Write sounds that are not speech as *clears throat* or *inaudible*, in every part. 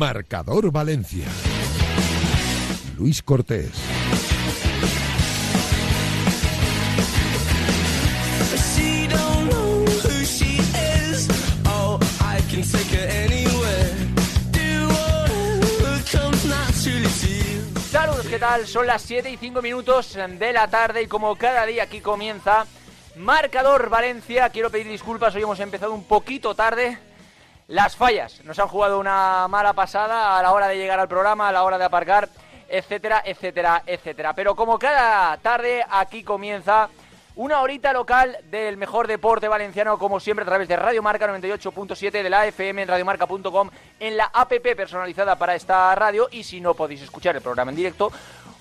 Marcador Valencia. Luis Cortés. Saludos, ¿qué tal? Son las 7 y 5 minutos de la tarde y como cada día aquí comienza Marcador Valencia. Quiero pedir disculpas, hoy hemos empezado un poquito tarde. Las fallas nos han jugado una mala pasada a la hora de llegar al programa, a la hora de aparcar, etcétera, etcétera, etcétera. Pero como cada tarde, aquí comienza una horita local del mejor deporte valenciano, como siempre, a través de Radio Marca 98.7 de la FM en radiomarca.com, en la app personalizada para esta radio. Y si no podéis escuchar el programa en directo,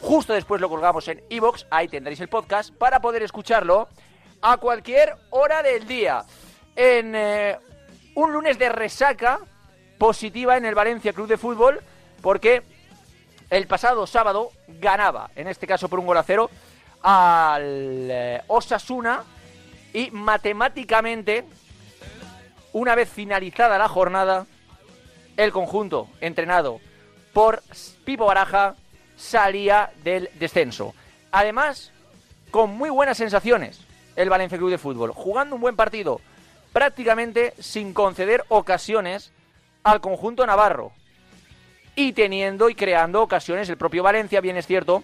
justo después lo colgamos en iBox, ahí tendréis el podcast para poder escucharlo a cualquier hora del día. En eh, un lunes de resaca positiva en el Valencia Club de Fútbol, porque el pasado sábado ganaba, en este caso por un gol a cero, al eh, Osasuna y matemáticamente, una vez finalizada la jornada, el conjunto entrenado por Pipo Baraja salía del descenso. Además, con muy buenas sensaciones, el Valencia Club de Fútbol, jugando un buen partido, prácticamente sin conceder ocasiones al conjunto navarro. Y teniendo y creando ocasiones el propio Valencia, bien es cierto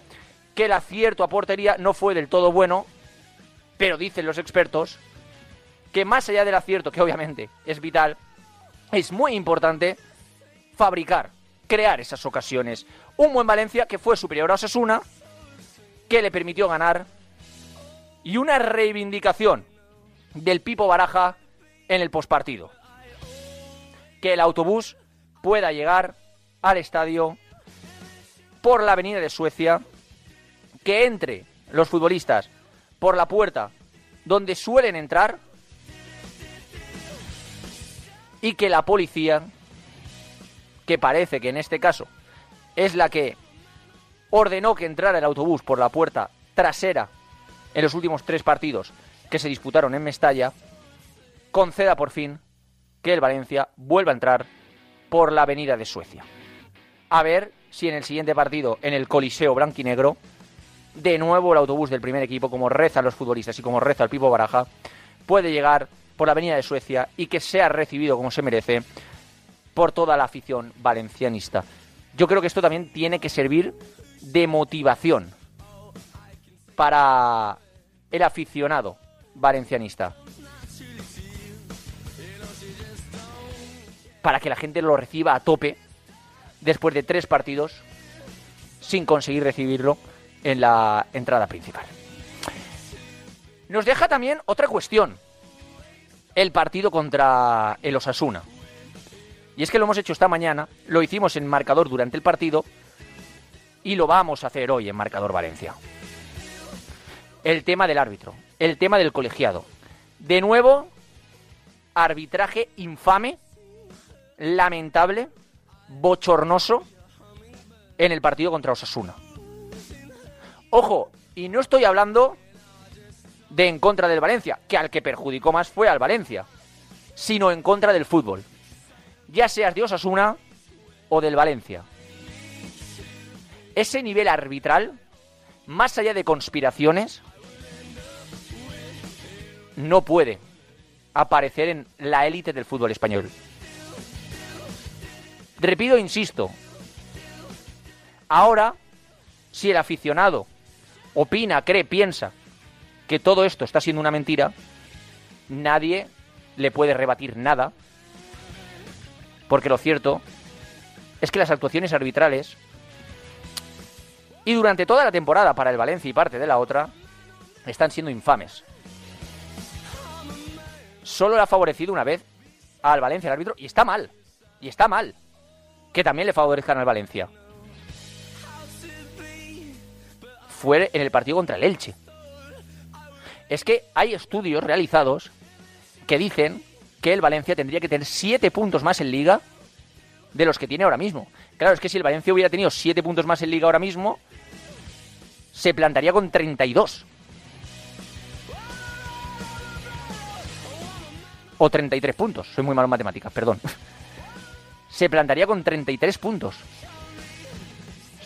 que el acierto a portería no fue del todo bueno, pero dicen los expertos que más allá del acierto, que obviamente es vital, es muy importante fabricar, crear esas ocasiones. Un buen Valencia que fue superior a Osasuna, que le permitió ganar, y una reivindicación del Pipo Baraja en el pospartido. Que el autobús pueda llegar al estadio por la avenida de Suecia, que entre los futbolistas por la puerta donde suelen entrar y que la policía, que parece que en este caso es la que ordenó que entrara el autobús por la puerta trasera en los últimos tres partidos que se disputaron en Mestalla, conceda por fin que el Valencia vuelva a entrar por la avenida de Suecia. A ver si en el siguiente partido, en el Coliseo Blanquinegro, de nuevo el autobús del primer equipo, como rezan los futbolistas y como reza el Pipo Baraja, puede llegar por la avenida de Suecia y que sea recibido como se merece por toda la afición valencianista. Yo creo que esto también tiene que servir de motivación para el aficionado valencianista. Para que la gente lo reciba a tope después de tres partidos sin conseguir recibirlo en la entrada principal. Nos deja también otra cuestión. El partido contra el Osasuna. Y es que lo hemos hecho esta mañana, lo hicimos en marcador durante el partido y lo vamos a hacer hoy en marcador Valencia. El tema del árbitro, el tema del colegiado. De nuevo, arbitraje infame, lamentable, bochornoso en el partido contra Osasuna. Ojo, y no estoy hablando de en contra del Valencia, que al que perjudicó más fue al Valencia, sino en contra del fútbol. Ya seas de Osasuna o del Valencia. Ese nivel arbitral, más allá de conspiraciones, no puede aparecer en la élite del fútbol español. Repito, insisto, ahora, si el aficionado opina, cree, piensa que todo esto está siendo una mentira, nadie le puede rebatir nada, porque lo cierto es que las actuaciones arbitrales, y durante toda la temporada para el Valencia y parte de la otra, están siendo infames. Solo le ha favorecido una vez al Valencia el árbitro, y está mal, y está mal, que también le favorezcan al Valencia. fue en el partido contra el Elche. Es que hay estudios realizados que dicen que el Valencia tendría que tener 7 puntos más en liga de los que tiene ahora mismo. Claro, es que si el Valencia hubiera tenido 7 puntos más en liga ahora mismo, se plantaría con 32. O 33 puntos. Soy muy malo en matemáticas, perdón. Se plantaría con 33 puntos.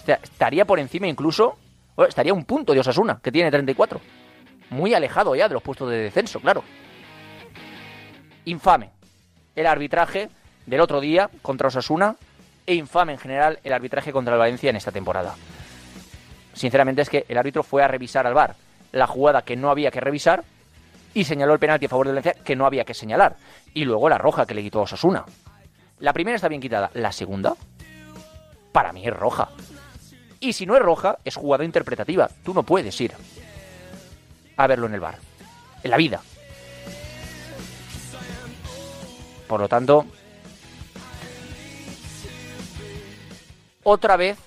Estaría por encima incluso, estaría un punto de Osasuna, que tiene 34. Muy alejado ya de los puestos de descenso, claro. Infame el arbitraje del otro día contra Osasuna e infame en general el arbitraje contra el Valencia en esta temporada. Sinceramente es que el árbitro fue a revisar al bar la jugada que no había que revisar y señaló el penalti a favor del Valencia que no había que señalar. Y luego la roja que le quitó a Osasuna. La primera está bien quitada. La segunda, para mí es roja. Y si no es roja, es jugada interpretativa. Tú no puedes ir a verlo en el bar. En la vida. Por lo tanto, otra vez,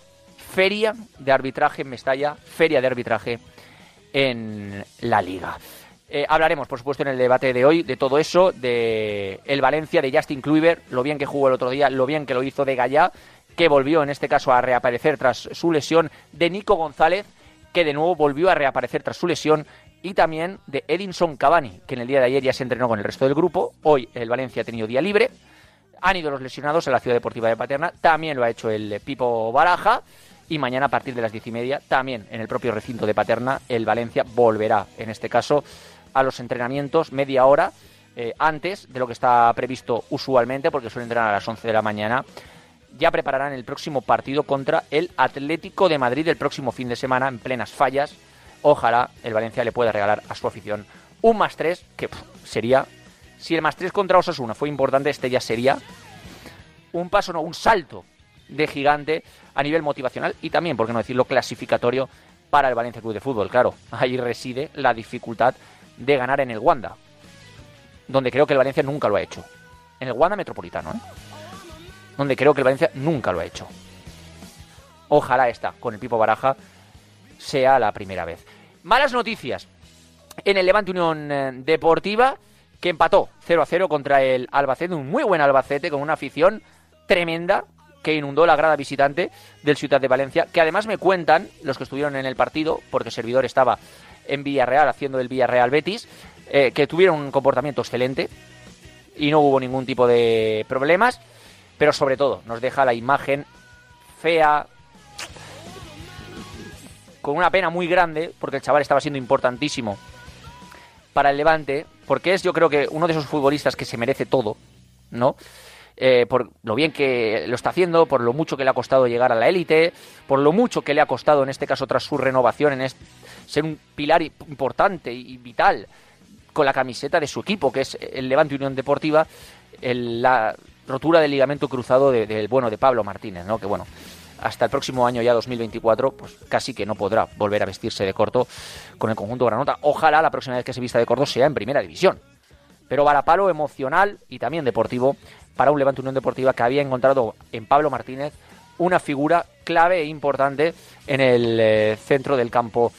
feria de arbitraje en Mestalla, feria de arbitraje en la liga. Eh, hablaremos, por supuesto, en el debate de hoy de todo eso, de el Valencia, de Justin Kluivert, lo bien que jugó el otro día, lo bien que lo hizo de Gallá, que volvió en este caso a reaparecer tras su lesión, de Nico González, que de nuevo volvió a reaparecer tras su lesión, y también de Edinson Cavani, que en el día de ayer ya se entrenó con el resto del grupo. Hoy el Valencia ha tenido día libre. Han ido los lesionados a la Ciudad Deportiva de Paterna. También lo ha hecho el Pipo Baraja. Y mañana a partir de las diez y media, también en el propio recinto de Paterna, el Valencia volverá, en este caso, a los entrenamientos media hora eh, antes de lo que está previsto usualmente, porque suelen entrenar a las 11 de la mañana. Ya prepararán el próximo partido contra el Atlético de Madrid el próximo fin de semana en plenas fallas. Ojalá el Valencia le pueda regalar a su afición un más 3, que sería, si el más 3 contra Osasuna fue importante, este ya sería un paso, no, un salto de gigante a nivel motivacional y también, por qué no decirlo, clasificatorio para el Valencia Club de Fútbol. Claro, ahí reside la dificultad de ganar en el Wanda, donde creo que el Valencia nunca lo ha hecho. En el Wanda Metropolitano, ¿eh? donde creo que el Valencia nunca lo ha hecho. Ojalá esta, con el Pipo Baraja, sea la primera vez. Malas noticias en el Levante Unión eh, Deportiva, que empató 0 a 0 contra el Albacete, un muy buen Albacete, con una afición tremenda que inundó la grada visitante del Ciudad de Valencia, que además me cuentan los que estuvieron en el partido, porque el servidor estaba en Villarreal haciendo el Villarreal Betis, eh, que tuvieron un comportamiento excelente y no hubo ningún tipo de problemas, pero sobre todo nos deja la imagen fea, con una pena muy grande, porque el chaval estaba siendo importantísimo para el Levante, porque es yo creo que uno de esos futbolistas que se merece todo, ¿no? Eh, por lo bien que lo está haciendo, por lo mucho que le ha costado llegar a la élite, por lo mucho que le ha costado en este caso tras su renovación en ser un pilar importante y vital con la camiseta de su equipo, que es el Levante Unión Deportiva, la rotura del ligamento cruzado del bueno de Pablo Martínez, ¿no? Que bueno, hasta el próximo año ya 2024, pues casi que no podrá volver a vestirse de corto con el conjunto granota. Ojalá la próxima vez que se vista de corto sea en primera división. Pero palo emocional y también deportivo para un Levante Unión Deportiva que había encontrado en Pablo Martínez una figura clave e importante en el eh, centro del campo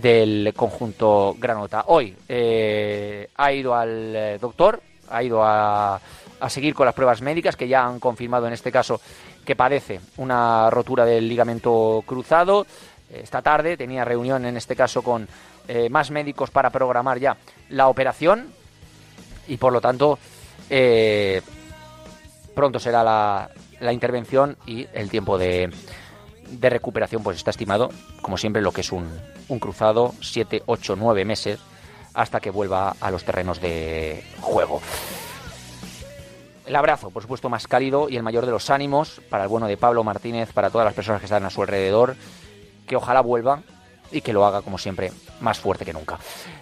del conjunto Granota. Hoy eh, ha ido al eh, doctor, ha ido a, a, seguir con las pruebas médicas que ya han confirmado en este caso que padece una rotura del ligamento cruzado. Esta tarde tenía reunión en este caso con más médicos para programar ya la operación y por lo tanto pronto será la, la intervención y el tiempo de, de, recuperación pues está estimado, como siempre, lo que es un, un cruzado, 7, 8, 9 meses hasta que vuelva a los terrenos de juego. El abrazo, por supuesto, más cálido y el mayor de los ánimos para el bueno de Pablo Martínez, para todas las personas que están a su alrededor, que ojalá vuelva y que lo haga, como siempre, más fuerte que nunca.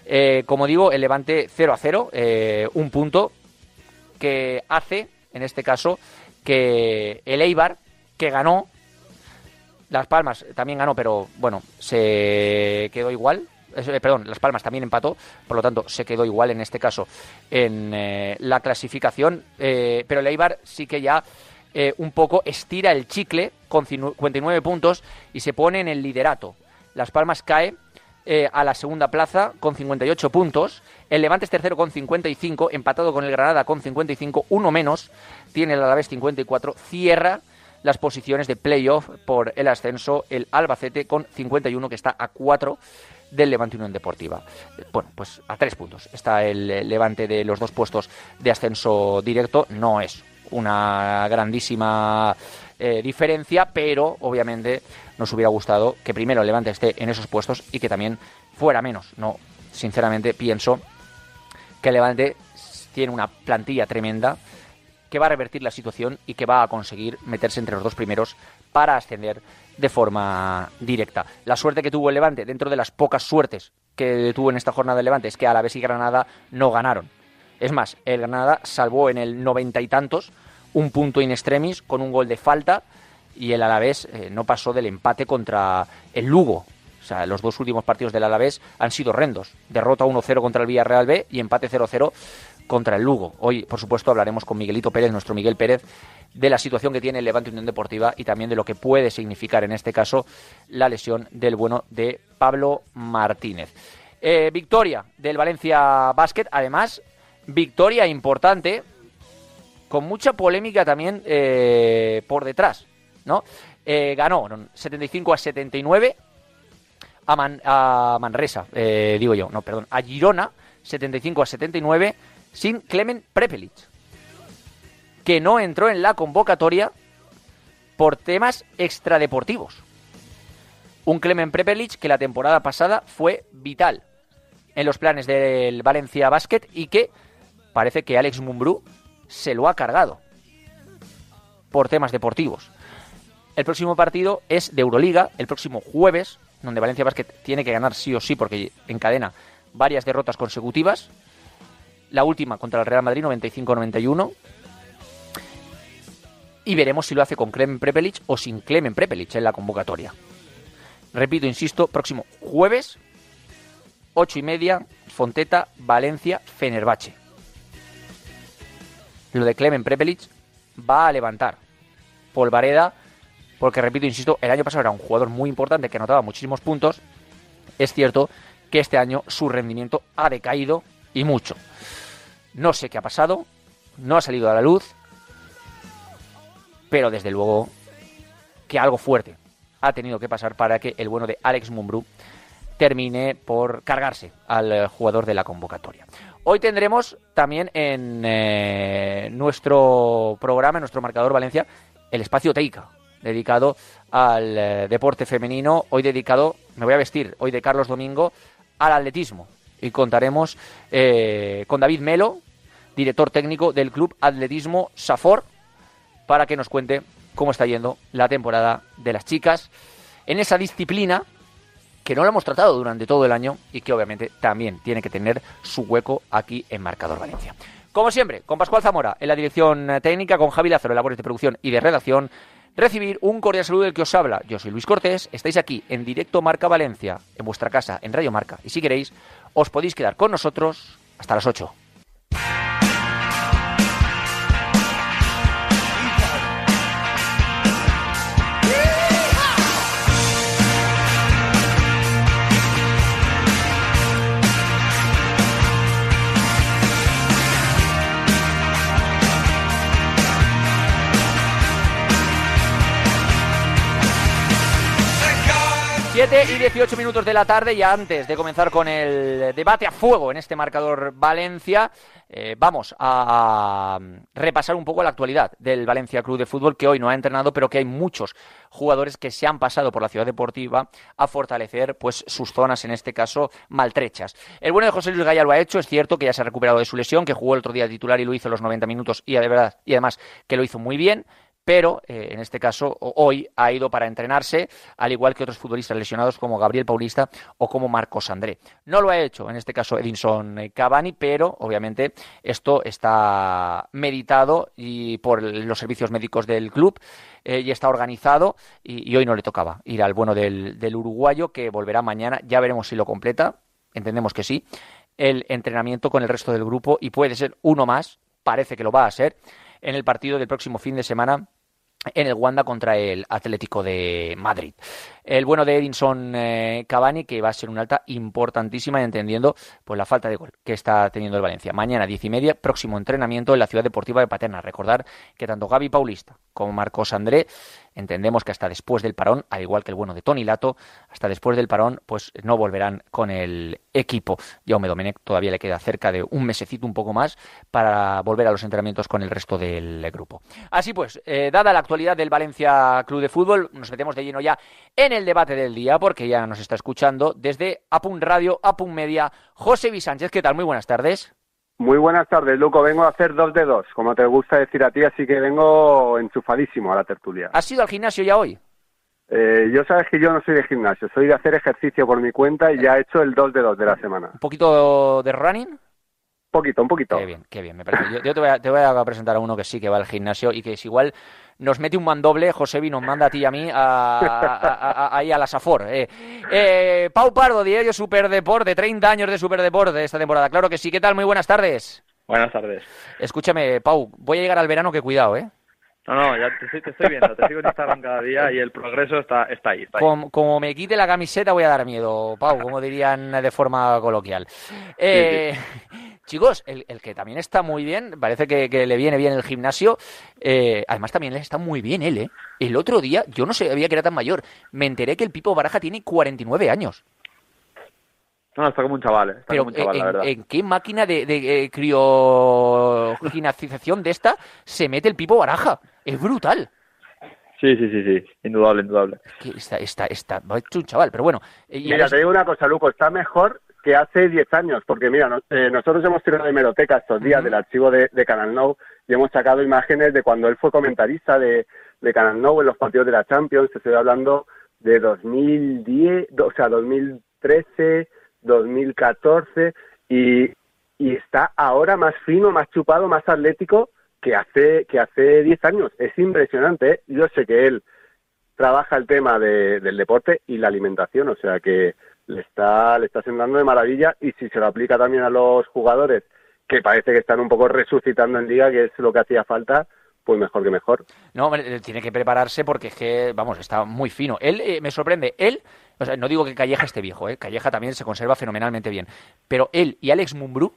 Eh, como digo, el Levante 0 a 0, eh, un punto que hace en este caso, que el Eibar, que ganó, Las Palmas también ganó, pero bueno, se quedó igual. Eh, perdón, Las Palmas también empató, por lo tanto se quedó igual en este caso en eh, la clasificación, eh, pero el Eibar sí que ya un poco estira el chicle con 59 puntos y se pone en el liderato. Las Palmas cae a la segunda plaza con 58 puntos. El Levante es tercero con 55, empatado con el Granada con 55, uno menos. Tiene el Alavés 54, cierra las posiciones de playoff por el ascenso el Albacete con 51, que está a 4 del Levante Unión Deportiva. Bueno, pues a tres puntos está el Levante de los dos puestos de ascenso directo. No es una grandísima eh, diferencia, pero obviamente nos hubiera gustado que primero el Levante esté en esos puestos y que también fuera menos. No, sinceramente pienso que el Levante tiene una plantilla tremenda que va a revertir la situación y que va a conseguir meterse entre los dos primeros para ascender de forma directa. La suerte que tuvo el Levante, dentro de las pocas suertes que tuvo en esta jornada el Levante, es que Alavés y Granada no ganaron. Es más, el Granada salvó en el noventa y tantos un punto in extremis con un gol de falta y el Alavés eh, no pasó del empate contra el Lugo. O sea, los dos últimos partidos del Alavés han sido horrendos. Derrota 1-0 contra el Villarreal B y empate 0-0 contra el Lugo. Hoy, por supuesto, hablaremos con Miguelito Pérez, nuestro Miguel Pérez, de la situación que tiene el Levante Unión Deportiva y también de lo que puede significar en este caso la lesión del bueno de Pablo Martínez. Eh, victoria del Valencia Basket, además, victoria importante, con mucha polémica también eh, por detrás, ¿no? Eh, ganó 75 a 79 a, a Manresa, digo yo, no, perdón, a Girona, 75 a 79 sin Clemen Prepelic, que no entró en la convocatoria por temas extradeportivos. Un Clemen Prepelic que la temporada pasada fue vital en los planes del Valencia Basket y que parece que Alex Mumbrú se lo ha cargado por temas deportivos. El próximo partido es de Euroliga, el próximo jueves, donde Valencia Basket tiene que ganar sí o sí porque encadena varias derrotas consecutivas la última contra el Real Madrid 95-91. Y veremos si lo hace con Clemen Prepelic o sin Clemen Prepelic en la convocatoria. Repito, insisto, próximo jueves, 8 y media, Fonteta, Valencia, Fenerbahce. Lo de Clemen Prepelic va a levantar Polvareda, porque repito, insisto, el año pasado era un jugador muy importante que anotaba muchísimos puntos. Es cierto que este año su rendimiento ha decaído y mucho. No sé qué ha pasado, no ha salido a la luz, pero desde luego que algo fuerte ha tenido que pasar para que el bueno de Alex Mumbrú termine por cargarse al jugador de la convocatoria. Hoy tendremos también en eh, nuestro programa, en nuestro marcador Valencia, el espacio Teica, dedicado al eh, deporte femenino, hoy dedicado, me voy a vestir, hoy de Carlos Domingo, al atletismo y contaremos eh, con David Melo, director técnico del Club Atletismo Safor, para que nos cuente cómo está yendo la temporada de las chicas en esa disciplina que no la hemos tratado durante todo el año y que obviamente también tiene que tener su hueco aquí en Marcador Valencia. Como siempre, con Pascual Zamora en la dirección técnica, con Javi Lázaro en labores de producción y de redacción, recibir un cordial saludo del que os habla. Yo soy Luis Cortés, estáis aquí en directo Marca Valencia, en vuestra casa, en Radio Marca. Y si queréis, os podéis quedar con nosotros hasta las 8. 7 y 18 minutos de la tarde y antes de comenzar con el debate a fuego en este marcador Valencia, eh, vamos a repasar un poco la actualidad del Valencia Club de Fútbol que hoy no ha entrenado, pero que hay muchos jugadores que se han pasado por la ciudad deportiva a fortalecer pues sus zonas, en este caso, maltrechas. El bueno de José Luis Gaya lo ha hecho, es cierto que ya se ha recuperado de su lesión, que jugó el otro día titular y lo hizo los 90 minutos y de verdad y además que lo hizo muy bien pero eh, en este caso hoy ha ido para entrenarse, al igual que otros futbolistas lesionados como Gabriel Paulista o como Marcos André. No lo ha hecho en este caso Edinson eh, Cavani, pero obviamente esto está meditado y por los servicios médicos del club eh, y está organizado y, hoy no le tocaba ir al bueno del, del uruguayo que volverá mañana, ya veremos si lo completa, entendemos que sí, el entrenamiento con el resto del grupo y puede ser uno más, parece que lo va a ser en el partido del próximo fin de semana en el Wanda contra el Atlético de Madrid. El bueno de Edinson eh, Cavani, que va a ser una alta importantísima, entendiendo pues la falta de gol que está teniendo el Valencia. Mañana, diez y media, próximo entrenamiento en la Ciudad Deportiva de Paterna. Recordar que tanto Gaby Paulista como Marcos André entendemos que hasta después del parón, al igual que el bueno de Tony Lato, hasta después del parón, pues no volverán con el equipo. Jaume Domenech todavía le queda cerca de un mesecito, un poco más, para volver a los entrenamientos con el resto del grupo. Así pues, eh, dada la actualidad del Valencia Club de Fútbol, nos metemos de lleno ya en el debate del día, porque ya nos está escuchando desde Apun Radio, Apun Media, José Sánchez. ¿Qué tal? Muy buenas tardes. Muy buenas tardes, Luco. Vengo a hacer dos de dos, como te gusta decir a ti, así que vengo enchufadísimo a la tertulia. ¿Has ido al gimnasio ya hoy? Eh, yo sabes que yo no soy de gimnasio, soy de hacer ejercicio por mi cuenta y ya he hecho el dos de dos de la semana. ¿Un poquito de running? Poquito, un poquito. Qué bien, qué bien, me parece. Yo, te, voy a, presentar a uno que sí que va al gimnasio y que es igual nos mete un mandoble, Josebi nos manda a ti y a mí ahí a, la Safor. Eh. Eh, Pau Pardo, diario Superdeporte, 30 años de Superdeporte esta temporada. Claro que sí, ¿qué tal? Muy buenas tardes. Buenas tardes. Escúchame, Pau, voy a llegar al verano, que cuidado, ¿eh? No, no, ya te, estoy viendo, te sigo en Instagram cada día y el progreso está, está ahí. Como, me quite la camiseta voy a dar miedo, Pau, como dirían de forma coloquial. Eh, chicos, el, que también está muy bien, parece que, le viene bien el gimnasio, eh, además también le está muy bien él, ¿eh? El otro día, yo no sabía que era tan mayor, me enteré que el Pipo Baraja tiene 49 años. No, está como un chaval. Está Pero como un chaval, en, la verdad. ¿en qué máquina de, de, de criogenización de esta se mete el Pipo Baraja? Es brutal. Sí, sí, sí, sí, indudable, indudable. Está, está, está, hecho un chaval, pero bueno. Eh, mira, te digo una cosa, Luco, está mejor que hace 10 años, porque mira, eh, nosotros hemos tirado de meroteca estos días del archivo de, Canal Nou y hemos sacado imágenes de cuando él fue comentarista de, de Canal Nou en los partidos de la Champions, estoy hablando de 2010, o sea, 2013, 2014, y, y está ahora más fino, más chupado, más atlético que hace que hace 10 años. Es impresionante. ¿eh? Yo sé que él trabaja el tema del deporte y la alimentación, o sea que le está le está sentando de maravilla y si se lo aplica también a los jugadores que parece que están un poco resucitando en liga, que es lo que hacía falta, pues mejor que mejor. No, tiene que prepararse porque es que, vamos, está muy fino. Él eh, me sorprende, él, o sea, no digo que Calleja esté viejo, ¿eh? Calleja también se conserva fenomenalmente bien, pero él y Alex Mumbrú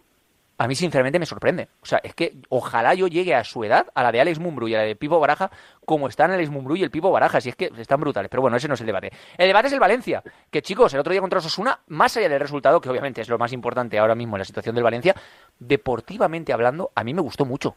a mí sinceramente me sorprende. O sea, es que ojalá yo llegue a su edad, a la de Alex Mumbrú y a la de Pipo Baraja, como están Alex Mumbrú y el Pipo Baraja. Si es que están brutales. Pero bueno, ese no es el debate. El debate es el Valencia. Que chicos, el otro día contra Osasuna, más allá del resultado, que obviamente es lo más importante ahora mismo en la situación del Valencia, deportivamente hablando, a mí me gustó mucho.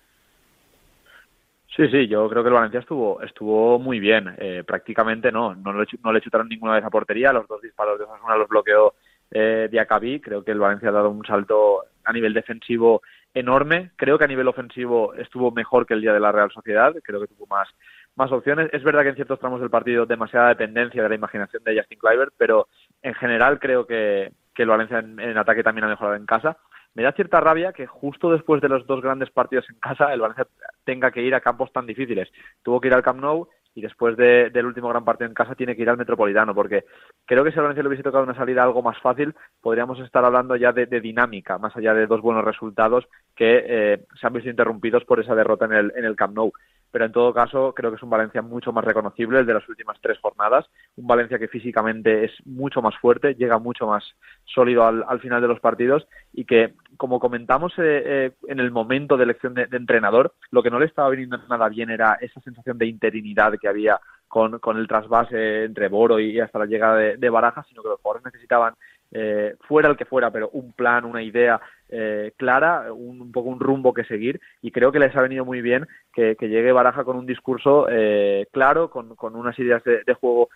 Sí, sí, yo creo que el Valencia estuvo estuvo muy bien. Eh, prácticamente no, no le, no le chutaron ninguna vez a portería. Los dos disparos de Osasuna los bloqueó eh, Diacabí. Creo que el Valencia ha dado un salto a nivel defensivo enorme. Creo que a nivel ofensivo estuvo mejor que el día de la Real Sociedad. Creo que tuvo más, más opciones. Es verdad que en ciertos tramos del partido demasiada dependencia de la imaginación de Justin Kluivert, pero en general creo que, que el Valencia en, ataque también ha mejorado en casa. Me da cierta rabia que justo después de los dos grandes partidos en casa el Valencia tenga que ir a campos tan difíciles. Tuvo que ir al Camp Nou y después del último gran partido en casa tiene que ir al Metropolitano, porque creo que si el Valencia le hubiese tocado una salida algo más fácil, podríamos estar hablando ya de, dinámica, más allá de dos buenos resultados que eh, se han visto interrumpidos por esa derrota en el, en el Camp Nou pero en todo caso creo que es un Valencia mucho más reconocible, el de las últimas tres jornadas, un Valencia que físicamente es mucho más fuerte, llega mucho más sólido al, final de los partidos y que, como comentamos eh, eh, en el momento de elección de, entrenador, lo que no le estaba viniendo nada bien era esa sensación de interinidad que había con, con el trasvase entre Boro y hasta la llegada de, de Baraja, sino que los jugadores necesitaban eh, fuera el que fuera, pero un plan, una idea eh, clara, un, poco un rumbo que seguir. Y creo que les ha venido muy bien que, llegue Baraja con un discurso eh, claro, con, con, unas ideas de, de juego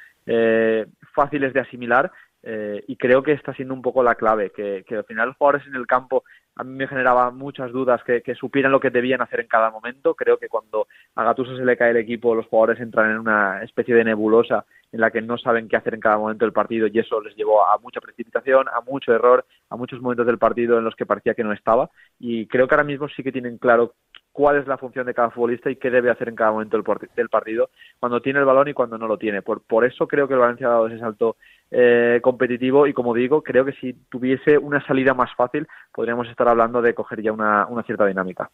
fáciles de asimilar eh, y creo que está siendo un poco la clave, que, al final los jugadores en el campo a mí me generaba muchas dudas que, que, supieran lo que debían hacer en cada momento. Creo que cuando a Gattuso se le cae el equipo, los jugadores entran en una especie de nebulosa en la que no saben qué hacer en cada momento del partido y eso les llevó a mucha precipitación, a mucho error, a muchos momentos del partido en los que parecía que no estaba. Y creo que ahora mismo sí que tienen claro cuál es la función de cada futbolista y qué debe hacer en cada momento del partido, cuando tiene el balón y cuando no lo tiene. Por, por eso creo que el Valencia ha dado ese salto eh, competitivo y como digo, creo que si tuviese una salida más fácil podríamos estar hablando de coger ya una, una cierta dinámica.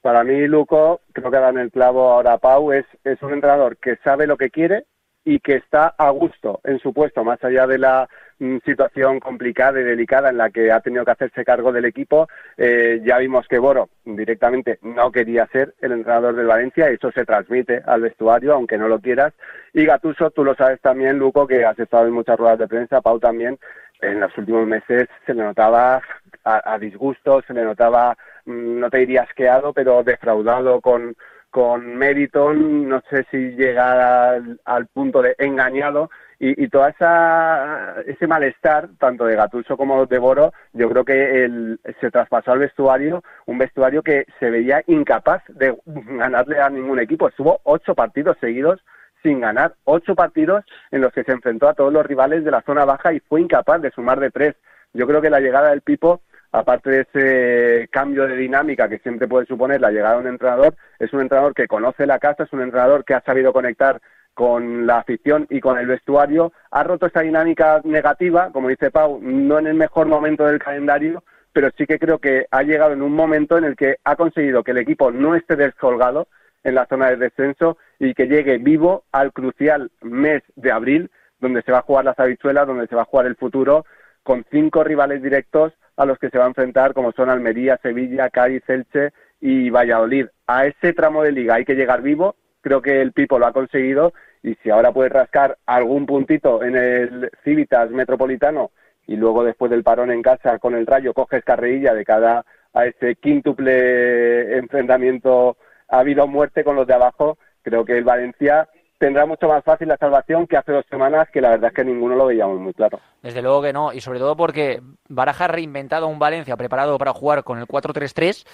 Para mí, Luco, creo que dan el clavo ahora Pau, es, es un entrenador que sabe lo que quiere y que está a gusto en su puesto, más allá de la mm, situación complicada y delicada en la que ha tenido que hacerse cargo del equipo. Eh, ya vimos que Boro directamente no quería ser el entrenador del Valencia, eso se transmite al vestuario, aunque no lo quieras. Y Gatuso, tú lo sabes también, Luco, que has estado en muchas ruedas de prensa, Pau también, en los últimos meses se le notaba a, disgusto, se le notaba, mm, no te diría asqueado, pero defraudado con, con Meriton, no sé si llega al, punto de engañado, y, y esa ese malestar tanto de Gatuso como de Boro yo creo que el, se traspasó al vestuario un vestuario que se veía incapaz de ganarle a ningún equipo estuvo ocho partidos seguidos sin ganar ocho partidos en los que se enfrentó a todos los rivales de la zona baja y fue incapaz de sumar de tres. Yo creo que la llegada del Pipo, aparte de ese cambio de dinámica que siempre puede suponer la llegada de un entrenador, es un entrenador que conoce la casa, es un entrenador que ha sabido conectar con la afición y con el vestuario, ha roto esa dinámica negativa, como dice Pau, no en el mejor momento del calendario, pero sí que creo que ha llegado en un momento en el que ha conseguido que el equipo no esté descolgado, en la zona de descenso y que llegue vivo al crucial mes de abril, donde se va a jugar las habichuelas, donde se va a jugar el futuro, con cinco rivales directos a los que se va a enfrentar, como son Almería, Sevilla, Cádiz, Elche y Valladolid. A ese tramo de liga hay que llegar vivo, creo que el Pipo lo ha conseguido y si ahora puede rascar algún puntito en el Civitas Metropolitano y luego después del parón en casa con el Rayo coges carrerilla de cada a ese quíntuple enfrentamiento ha habido muerte con los de abajo, creo que el Valencia tendrá mucho más fácil la salvación que hace dos semanas, que la verdad es que ninguno lo veíamos muy claro. Desde luego que no, y sobre todo porque Baraja ha reinventado un Valencia preparado para jugar con el 4-3-3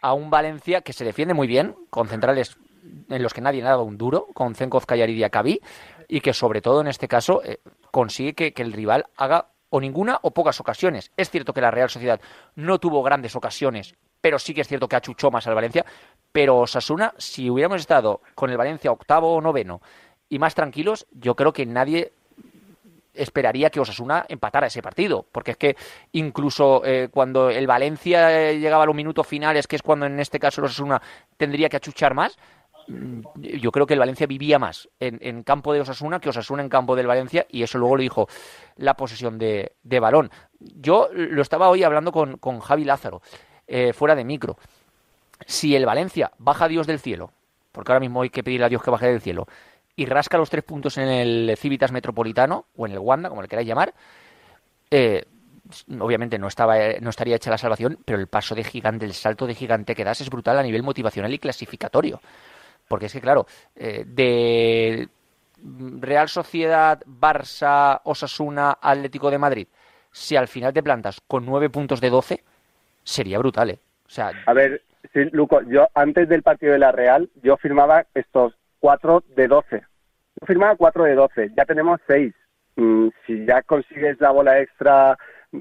a un Valencia que se defiende muy bien, con centrales en los que nadie ha dado un duro, con Zenkov, Callar y Diacabí, y que sobre todo en este caso eh, consigue que, que el rival haga o ninguna o pocas ocasiones. Es cierto que la Real Sociedad no tuvo grandes ocasiones, pero sí que es cierto que achuchó más al Valencia, pero Osasuna, si hubiéramos estado con el Valencia octavo o noveno y más tranquilos, yo creo que nadie esperaría que Osasuna empatara ese partido, porque es que incluso eh, cuando el Valencia llegaba a los minutos finales, que es cuando en este caso Osasuna tendría que achuchar más, mm, yo creo que el Valencia vivía más en, campo de Osasuna que Osasuna en campo del Valencia, y eso luego lo dijo la posesión de, balón. Yo lo estaba hoy hablando con, con Javi Lázaro, eh, fuera de micro si el Valencia baja a Dios del cielo, porque ahora mismo hay que pedirle a Dios que baje del cielo, y rasca los tres puntos en el Civitas Metropolitano, o en el Wanda, como le queráis llamar, eh, obviamente no, estaba, no estaría hecha la salvación, pero el paso de gigante, el salto de gigante que das es brutal a nivel motivacional y clasificatorio. Porque es que, claro, eh, de Real Sociedad, Barça, Osasuna, Atlético de Madrid, si al final te plantas con nueve puntos de doce, sería brutal, ¿eh? O sea, a ver, Sí, Luco, yo antes del partido de la Real, yo firmaba estos 4 de 12. Yo firmaba 4 de 12, ya tenemos 6. Mm, si ya consigues la bola extra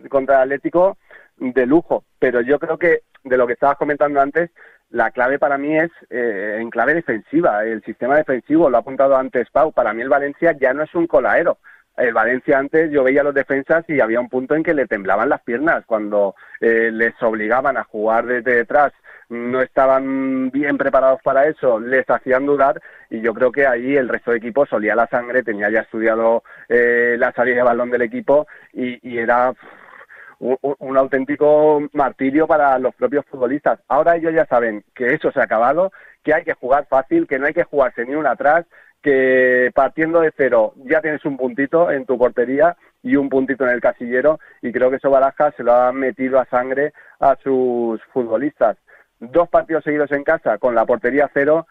contra el Atlético, de lujo. Pero yo creo que, de lo que estabas comentando antes, la clave para mí es eh, en clave defensiva. El sistema defensivo, lo ha apuntado antes Pau, para mí el Valencia ya no es un colaero el Valencia antes yo veía los defensas y había un punto en que le temblaban las piernas cuando eh, les obligaban a jugar desde detrás no estaban bien preparados para eso, les hacían dudar y yo creo que ahí el resto de equipos solía la sangre, tenía ya estudiado eh, la salida de balón del equipo y, era un, auténtico martirio para los propios futbolistas. Ahora ellos ya saben que eso se ha acabado, que hay que jugar fácil, que no hay que jugarse ni una atrás, que partiendo de cero ya tienes un puntito en tu portería y un puntito en el casillero y creo que eso Baraja se lo ha metido a sangre a sus futbolistas dos partidos seguidos en casa con la portería cero.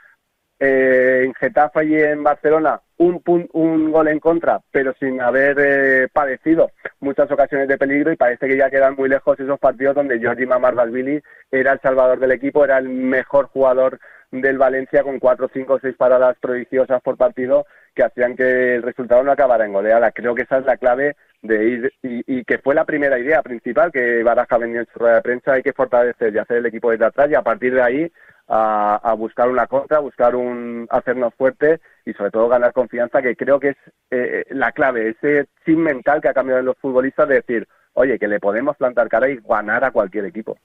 Eh, en Getafe y en Barcelona un, un gol en contra, pero sin haber eh, padecido muchas ocasiones de peligro y parece que ya quedan muy lejos esos partidos donde Jordi Mamardashvili era el salvador del equipo, era el mejor jugador del Valencia con cuatro, cinco, seis paradas prodigiosas por partido que hacían que el resultado no acabara en goleada. Creo que esa es la clave de ir y, que fue la primera idea principal que Baraja vendió en su rueda de prensa, hay que fortalecer y hacer el equipo desde atrás y a partir de ahí a, buscar una contra, buscar un hacernos fuerte y sobre todo ganar confianza, que creo que es eh, la clave, ese chip mental que ha cambiado en los futbolistas de decir, oye, que le podemos plantar cara y ganar a cualquier equipo.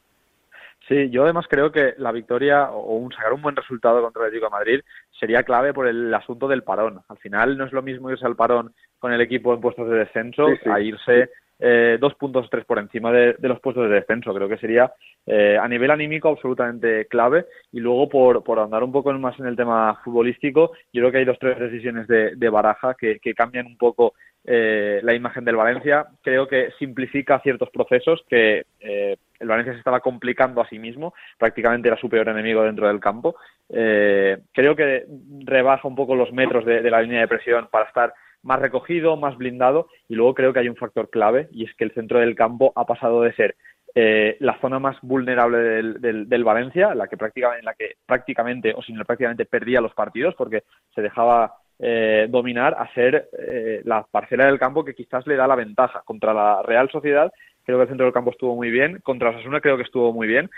Sí, yo además creo que la victoria o un, sacar un buen resultado contra el Atlético de Madrid sería clave por el asunto del parón. Al final no es lo mismo irse al parón con el equipo en puestos de descenso a irse eh, dos puntos tres por encima de, los puestos de descenso. Creo que sería eh, a nivel anímico absolutamente clave. Y luego, por, por andar un poco más en el tema futbolístico, yo creo que hay dos tres decisiones de, Baraja que, cambian un poco eh, la imagen del Valencia. Creo que simplifica ciertos procesos que el Valencia se estaba complicando a sí mismo. Prácticamente era su peor enemigo dentro del campo. creo que rebaja un poco los metros de la línea de presión para estar más recogido, más blindado y luego creo que hay un factor clave y es que el centro del campo ha pasado de ser eh, la zona más vulnerable del, del, Valencia, la que prácticamente, en la que prácticamente o sin prácticamente perdía los partidos porque se dejaba eh, dominar a ser eh, la parcela del campo que quizás le da la ventaja contra la Real Sociedad. Creo que el centro del campo estuvo muy bien. Contra Osasuna creo que estuvo muy bien.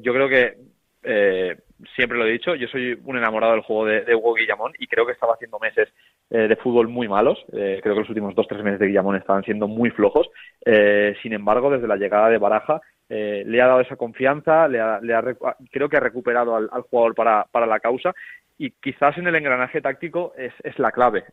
yo creo que eh, siempre lo he dicho, yo soy un enamorado del juego de, Hugo Guillamón y creo que estaba haciendo meses eh, de fútbol muy malos. Eh, creo que los últimos dos tres meses de Guillamón estaban siendo muy flojos. sin embargo, desde la llegada de Baraja le ha dado esa confianza, le creo que ha recuperado al, jugador para, para, la causa y quizás en el engranaje táctico es, es la clave.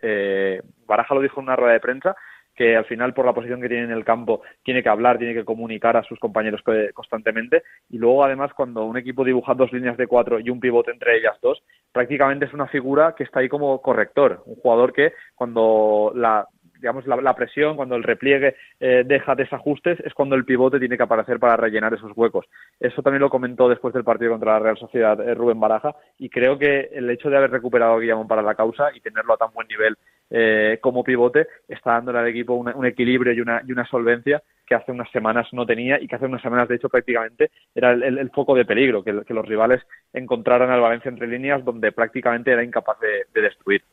Baraja lo dijo en una rueda de prensa que al final por la posición que tiene en el campo tiene que hablar, tiene que comunicar a sus compañeros constantemente. Y luego además cuando un equipo dibuja dos líneas de cuatro y un pivote entre ellas dos, prácticamente es una figura que está ahí como corrector, un jugador que cuando la digamos, la, presión, cuando el repliegue eh, deja desajustes, es cuando el pivote tiene que aparecer para rellenar esos huecos. Eso también lo comentó después del partido contra la Real Sociedad eh, Rubén Baraja y creo que el hecho de haber recuperado a Guillamón para la causa y tenerlo a tan buen nivel eh, como pivote está dándole al equipo un equilibrio y una, y una solvencia que hace unas semanas no tenía y que hace unas semanas, de hecho, prácticamente era el, foco de peligro, que, los rivales encontraran al Valencia entre líneas donde prácticamente era incapaz de, destruir.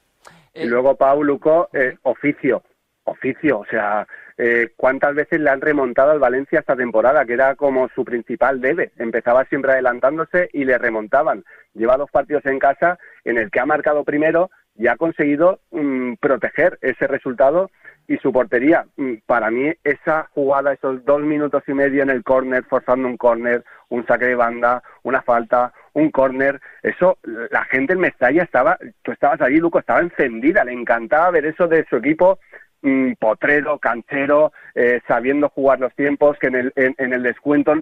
Y luego, Pau, Luco, oficio oficio, o sea, eh, cuántas veces le han remontado al Valencia esta temporada, que era como su principal debe. Empezaba siempre adelantándose y le remontaban. Lleva dos partidos en casa en el que ha marcado primero y ha conseguido mm, proteger ese resultado y su portería. Mm, para mí, esa jugada, esos dos minutos y medio en el córner, forzando un córner, un saque de banda, una falta, un córner, eso, la gente en Mestalla estaba, tú estabas allí, Luco, estaba encendida, le encantaba ver eso de su equipo potrero, canchero, eh, sabiendo jugar los tiempos, que en el, en, el descuento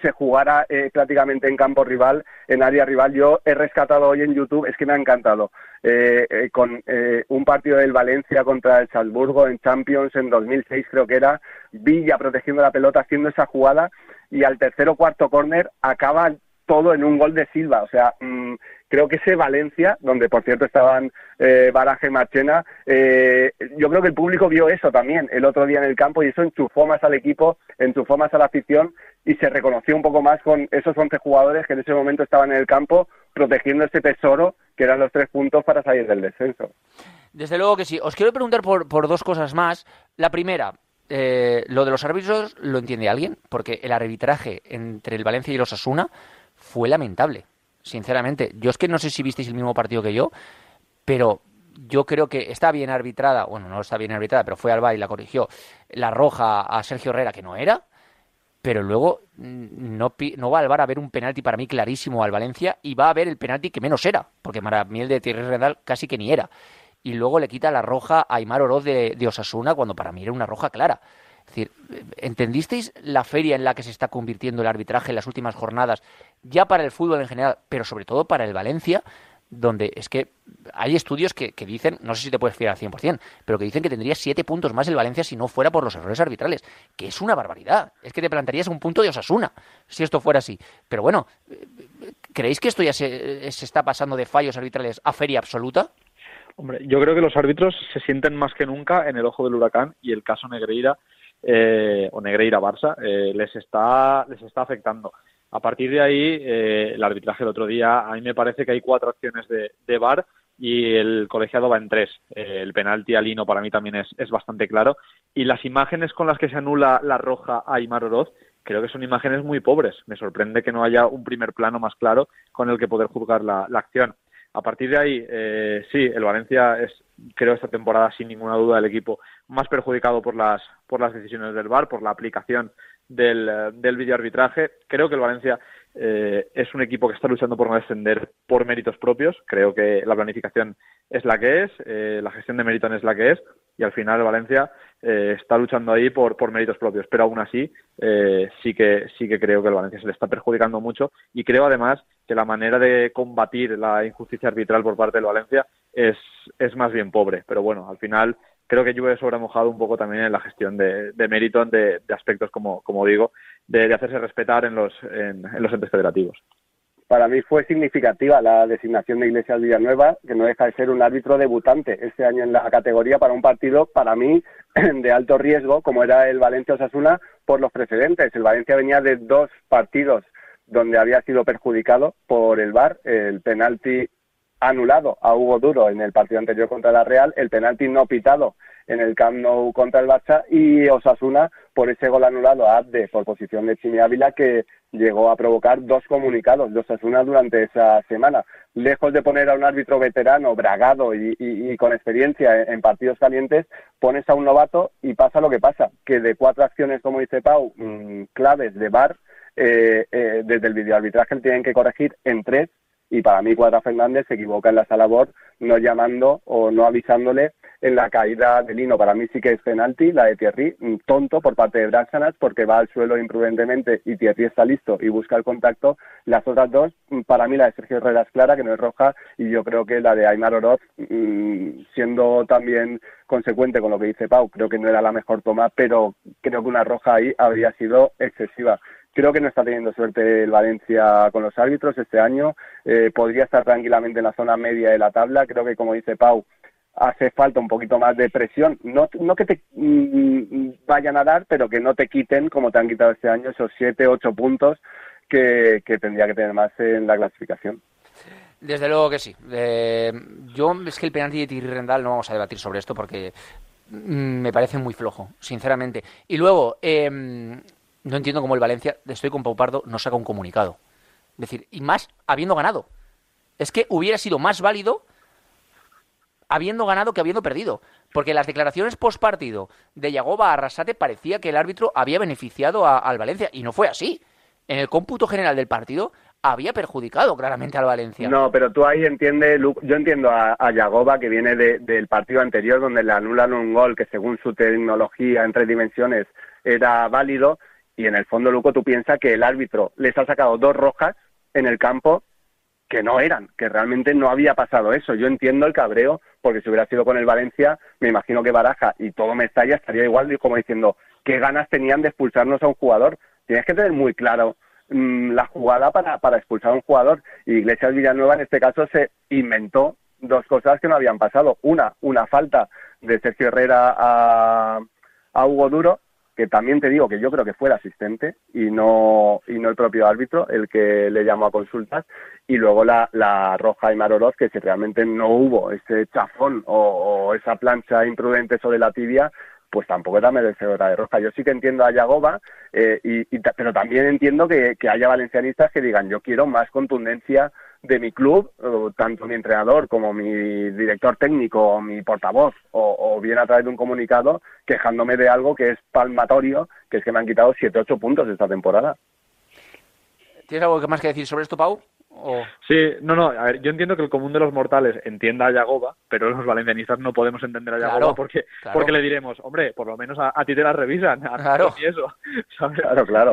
se jugara eh, prácticamente en campo rival, en área rival. Yo he rescatado hoy en YouTube, es que me ha encantado, eh, con un partido del Valencia contra el Salzburgo en Champions en 2006 creo que era, Villa protegiendo la pelota, haciendo esa jugada y al tercer o cuarto córner acaba todo en un gol de Silva. O sea, mm, creo que ese Valencia, donde por cierto estaban eh, Baraje y Marchena, eh, yo creo que el público vio eso también el otro día en el campo y eso enchufó más al equipo, enchufó más a la afición y se reconoció un poco más con esos 11 jugadores que en ese momento estaban en el campo protegiendo ese tesoro que eran los tres puntos para salir del descenso. Desde luego que sí. Os quiero preguntar por, por dos cosas más. La primera, eh, lo de los árbitros lo entiende alguien, porque el arbitraje entre el Valencia y los Asuna fue lamentable, sinceramente. Yo es que no sé si visteis el mismo partido que yo, pero yo creo que está bien arbitrada, bueno, no está bien arbitrada, pero fue Alba y la corrigió, la roja a Sergio Herrera, que no era, pero luego mm, no, no va Alvar a ver un penalti para mí clarísimo al Valencia y va a ver el penalti que menos era, porque Miel de Thierry Rendal casi que ni era. Y luego le quita la roja a Aymar Oroz de, de Osasuna cuando para mí era una roja clara. Es decir, ¿entendisteis la feria en la que se está convirtiendo el arbitraje en las últimas jornadas, ya para el fútbol en general, pero sobre todo para el Valencia? donde es que hay estudios que, dicen, no sé si te puedes fiar al 100%, pero que dicen que tendría siete puntos más el Valencia si no fuera por los errores arbitrales, que es una barbaridad. Es que te plantearías un punto de Osasuna si esto fuera así. Pero bueno, ¿creéis que esto ya se, se está pasando de fallos arbitrales a feria absoluta? Hombre, yo creo que los árbitros se sienten más que nunca en el ojo del huracán y el caso Negreira eh, o Negreira Barça eh, les está les está afectando. A partir de ahí, eh, el arbitraje el otro día, a mí me parece que hay cuatro acciones de, de VAR y el colegiado va en tres. el penalti a Lino para mí también es, es, bastante claro. Y las imágenes con las que se anula la roja a Aymar Oroz, creo que son imágenes muy pobres. Me sorprende que no haya un primer plano más claro con el que poder juzgar la, la acción. A partir de ahí, eh, sí, el Valencia es, creo, esta temporada sin ninguna duda el equipo más perjudicado por las, por las decisiones del VAR, por la aplicación del, del videoarbitraje. Creo que el Valencia eh, es un equipo que está luchando por no descender por méritos propios. Creo que la planificación es la que es, eh, la gestión de méritos es la que es, y al final Valencia eh, está luchando ahí por, por méritos propios. Pero aún así, sí que sí que creo que el Valencia se le está perjudicando mucho y creo además que la manera de combatir la injusticia arbitral por parte del Valencia es, es más bien pobre. Pero bueno, al final creo que Juve sobra mojado un poco también en la gestión de, de mérito de, aspectos, como, como digo, de, hacerse respetar en los, en, los entes federativos. Para mí fue significativa la designación de Iglesias Villanueva, que no deja de ser un árbitro debutante este año en la categoría para un partido, para mí, *clears throat* de alto riesgo, como era el Valencia-Osasuna, por los precedentes. El Valencia venía de dos partidos donde había sido perjudicado por el VAR, el penalti anulado a Hugo Duro en el partido anterior contra la Real, el penalti no pitado en el Camp Nou contra el Barça y Osasuna por ese gol anulado a Abde por posición de Chimi Ávila que llegó a provocar dos comunicados de Osasuna durante esa semana. Lejos de poner a un árbitro veterano, bragado y, con experiencia en, partidos calientes, pones a un novato y pasa lo que pasa, que de cuatro acciones, como dice Pau, mm, claves de VAR, eh, eh, desde el videoarbitraje tienen que corregir en tres y para mí Cuadra Fernández se equivoca en la sala labor no llamando o no avisándole en la caída de Lino. Para mí sí que es penalti la de Thierry, tonto por parte de Braxanas porque va al suelo imprudentemente y Thierry está listo y busca el contacto. Las otras dos, para mí la de Sergio Herrera es clara, que no es roja, y yo creo que la de Aymar Oroz, mm, siendo también consecuente con lo que dice Pau, creo que no era la mejor toma, pero creo que una roja ahí habría sido excesiva. Creo que no está teniendo suerte el Valencia con los árbitros este año. Eh, podría estar tranquilamente en la zona media de la tabla. Creo que, como dice Pau, hace falta un poquito más de presión. No, no que te mm, vayan a dar, pero que no te quiten, como te han quitado este año, esos siete, ocho puntos que, tendría que tener más en la clasificación. Desde luego que sí. Eh, yo es que el penalti de Tigri Rendal no vamos a debatir sobre esto porque mm, me parece muy flojo, sinceramente. Y luego, eh, no entiendo cómo el Valencia, estoy con Pau Pardo, no saca un comunicado. Es decir, y más habiendo ganado. Es que hubiera sido más válido habiendo ganado que habiendo perdido. Porque las declaraciones post partido de Yagoba a Arrasate parecía que el árbitro había beneficiado al Valencia. Y no fue así. En el cómputo general del partido había perjudicado claramente al Valencia. No, pero tú ahí entiendes, yo entiendo a, Yagoba que viene del partido anterior donde le anulan un gol que según su tecnología en tres dimensiones era válido y en el fondo, Luco, tú piensas que el árbitro les ha sacado dos rojas en el campo que no eran, que realmente no había pasado eso. Yo entiendo el cabreo, porque si hubiera sido con el Valencia, me imagino que Baraja y todo Mestalla estaría igual como diciendo, ¿qué ganas tenían de expulsarnos a un jugador? Tienes que tener muy claro mm, la jugada para, para expulsar a un jugador. Y Iglesias Villanueva en este caso se inventó dos cosas que no habían pasado. Una, una falta de Sergio Herrera a, a Hugo Duro que también te digo que yo creo que fue el asistente y no, y no el propio árbitro el que le llamó a consultas, y luego la, la roja y Maroroz, que si realmente no hubo ese chafón o, esa plancha imprudente sobre la tibia, pues tampoco era merecedora de roja. Yo sí que entiendo a Yagoba, eh, y, pero también entiendo que, que haya valencianistas que digan yo quiero más contundencia de mi club, tanto mi entrenador como mi director técnico o mi portavoz, o, bien a través de un comunicado quejándome de algo que es palmatorio, que es que me han quitado 7-8 puntos esta temporada. ¿Tienes algo más que decir sobre esto, Pau? Sí, no, no, a ver, yo entiendo que el común de los mortales entienda a Yagoba, pero los valencianistas no podemos entender a Yagoba porque, porque le diremos, hombre, por lo menos a, ti te la revisan, a claro. *laughs* eso, *laughs* Claro, claro.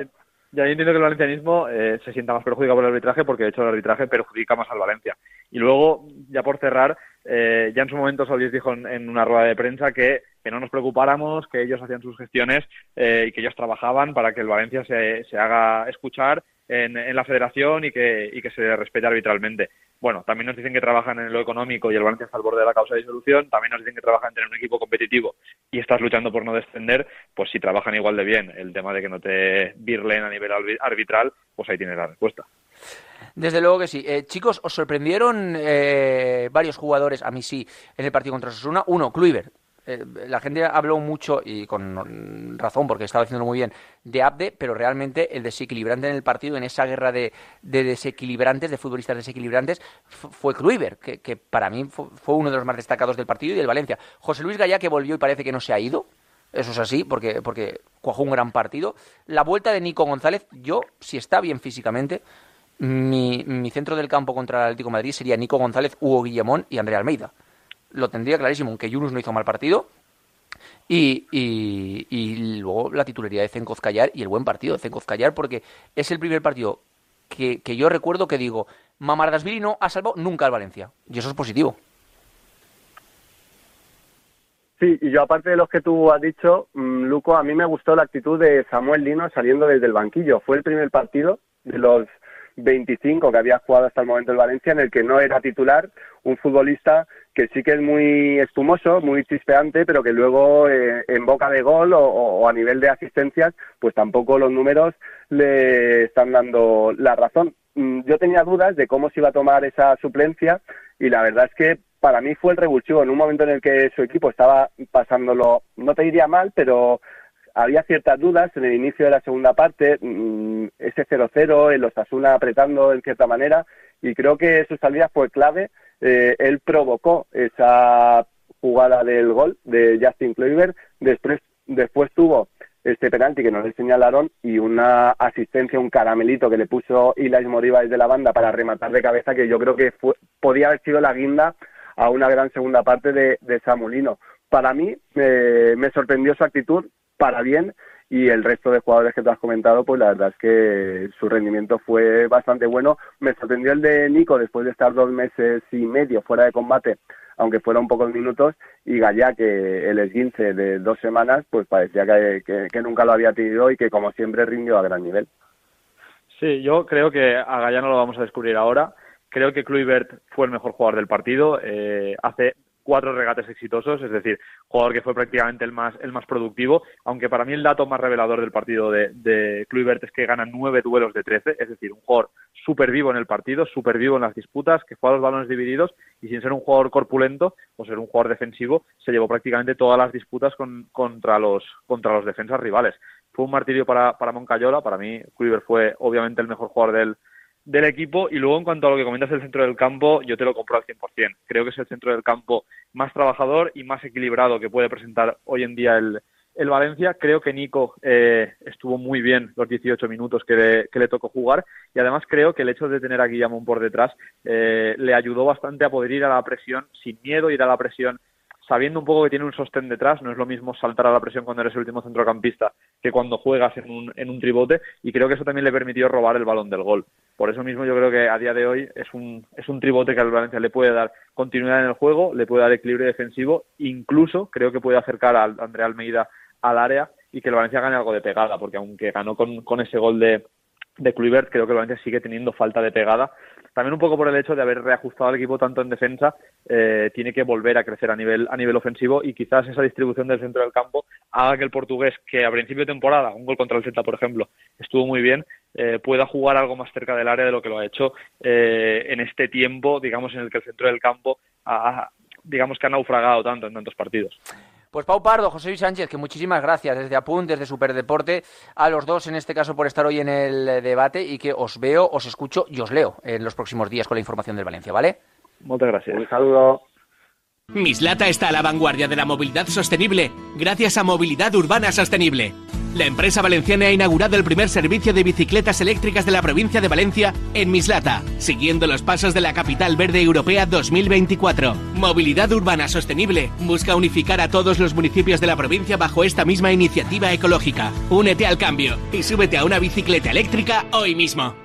Ya entiendo que el valencianismo eh, se sienta más perjudicado por el arbitraje porque de hecho el arbitraje perjudica más al Valencia. Y luego, ya por cerrar, eh, ya en su momento Solís dijo en, una rueda de prensa que, que, no nos preocupáramos, que ellos hacían sus gestiones eh, y que ellos trabajaban para que el Valencia se, se haga escuchar en, en, la federación y que, y que se respete arbitralmente. Bueno, también nos dicen que trabajan en lo económico y el Valencia está al borde de la causa de disolución, también nos dicen que trabajan en tener un equipo competitivo y estás luchando por no descender, pues si trabajan igual de bien el tema de que no te virlen a nivel arbitral, pues ahí tienes la respuesta. Desde luego que sí. Eh, chicos, ¿os sorprendieron eh, varios jugadores, a mí sí, en el partido contra Sasuna? Uno, Kluivert, eh, la gente habló mucho, y con razón, porque estaba haciéndolo muy bien, de Abde, pero realmente el desequilibrante en el partido, en esa guerra de, desequilibrantes, de futbolistas desequilibrantes, fue Kluivert, que, para mí fue, uno de los más destacados del partido y del Valencia. José Luis Gallá, que volvió y parece que no se ha ido. eso es así, porque, porque cuajó un gran partido. La vuelta de Nico González, yo, si está bien físicamente, mi, mi centro del campo contra el Atlético de Madrid sería Nico González, Hugo Guillemón y Andrea Almeida. Lo tendría clarísimo, aunque Yunus no hizo mal partido. Y, y, luego la titularidad de Zenkoz Callar y el buen partido de Zenkoz Callar, porque es el primer partido que, que yo recuerdo que digo, Mamardasvili no ha salvado nunca al Valencia. Y eso es positivo. Sí, y yo aparte de los que tú has dicho, mm, Luco, a mí me gustó la actitud de Samuel Lino saliendo desde el banquillo. Fue el primer partido de los 25 que había jugado hasta el momento el Valencia en el que no era titular, un futbolista que sí que es muy espumoso, muy chispeante, pero que luego eh, en boca de gol o, a nivel de asistencias, pues tampoco los números le están dando la razón. Mm, yo tenía dudas de cómo se iba a tomar esa suplencia y la verdad es que para mí fue el revulsivo en un momento en el que su equipo estaba pasándolo, no te diría mal, pero había ciertas dudas en el inicio de la segunda parte, mm, ese 0-0, el Osasuna apretando en cierta manera, y creo que su salida fue clave. Eh, él provocó esa jugada del gol de Justin Kluivert, después, después tuvo este penalti que no le señalaron y una asistencia, un caramelito que le puso Ilais Moribas de la banda para rematar de cabeza que yo creo que fue, podía haber sido la guinda a una gran segunda parte de, de Samulino. Para mí eh, me sorprendió su actitud, para bien y el resto de jugadores que te has comentado, pues la verdad es que su rendimiento fue bastante bueno. Me sorprendió el de Nico después de estar dos meses y medio fuera de combate, aunque fueron pocos minutos, y Gallá, que el esguince de dos semanas, pues parecía que, que, nunca lo había tenido y que como siempre rindió a gran nivel. Sí, yo creo que a Gallá no lo vamos a descubrir ahora. Creo que Kluivert fue el mejor jugador del partido. Eh, hace cuatro regates exitosos, es decir, jugador que fue prácticamente el más, el más productivo, aunque para mí el dato más revelador del partido de, de Kluivert es que gana nueve duelos de trece, es decir, un jugador súper vivo en el partido, súper vivo en las disputas, que juega los balones divididos y sin ser un jugador corpulento o ser un jugador defensivo, se llevó prácticamente todas las disputas contra, los, contra los defensas rivales. Fue un martirio para, para Moncayola, para mí Kluivert fue obviamente el mejor jugador del, del equipo. Y luego, en cuanto a lo que comentas del centro del campo, yo te lo compro al 100%. Creo que es el centro del campo más trabajador y más equilibrado que puede presentar hoy en día el, el Valencia. Creo que Nico eh, estuvo muy bien los 18 minutos que le, que le, tocó jugar y además creo que el hecho de tener a Guillamón por detrás eh, le ayudó bastante a poder ir a la presión sin miedo, ir a la presión sabiendo un poco que tiene un sostén detrás, no es lo mismo saltar a la presión cuando eres el último centrocampista que cuando juegas en un, en un tribote y creo que eso también le permitió robar el balón del gol. Por eso mismo yo creo que a día de hoy es un, es un tribote que al Valencia le puede dar continuidad en el juego, le puede dar equilibrio defensivo, incluso creo que puede acercar a Andrea Almeida al área y que el Valencia gane algo de pegada, porque aunque ganó con, con ese gol de, de creo que el Valencia sigue teniendo falta de pegada también un poco por el hecho de haber reajustado al equipo tanto en defensa, eh, tiene que volver a crecer a nivel, a nivel ofensivo y quizás esa distribución del centro del campo haga que el portugués, que a principio de temporada, un gol contra el Celta, por ejemplo, estuvo muy bien, eh, pueda jugar algo más cerca del área de lo que lo ha hecho eh, en este tiempo, digamos, en el que el centro del campo ha, digamos que ha naufragado tanto en tantos partidos. Pues Pau Pardo, José Luis Sánchez, que muchísimas gracias desde Apunt, desde Superdeporte, a los dos en este caso por estar hoy en el debate y que os veo, os escucho y os leo en los próximos días con la información del Valencia, ¿vale? Muchas gracias. Un saludo. Mislata está a la vanguardia de la movilidad sostenible gracias a Movilidad Urbana Sostenible. La empresa valenciana ha inaugurado el primer servicio de bicicletas eléctricas de la provincia de Valencia en Mislata, siguiendo los pasos de la Capital Verde Europea 2024. Movilidad Urbana Sostenible busca unificar a todos los municipios de la provincia bajo esta misma iniciativa ecológica. Únete al cambio y súbete a una bicicleta eléctrica hoy mismo.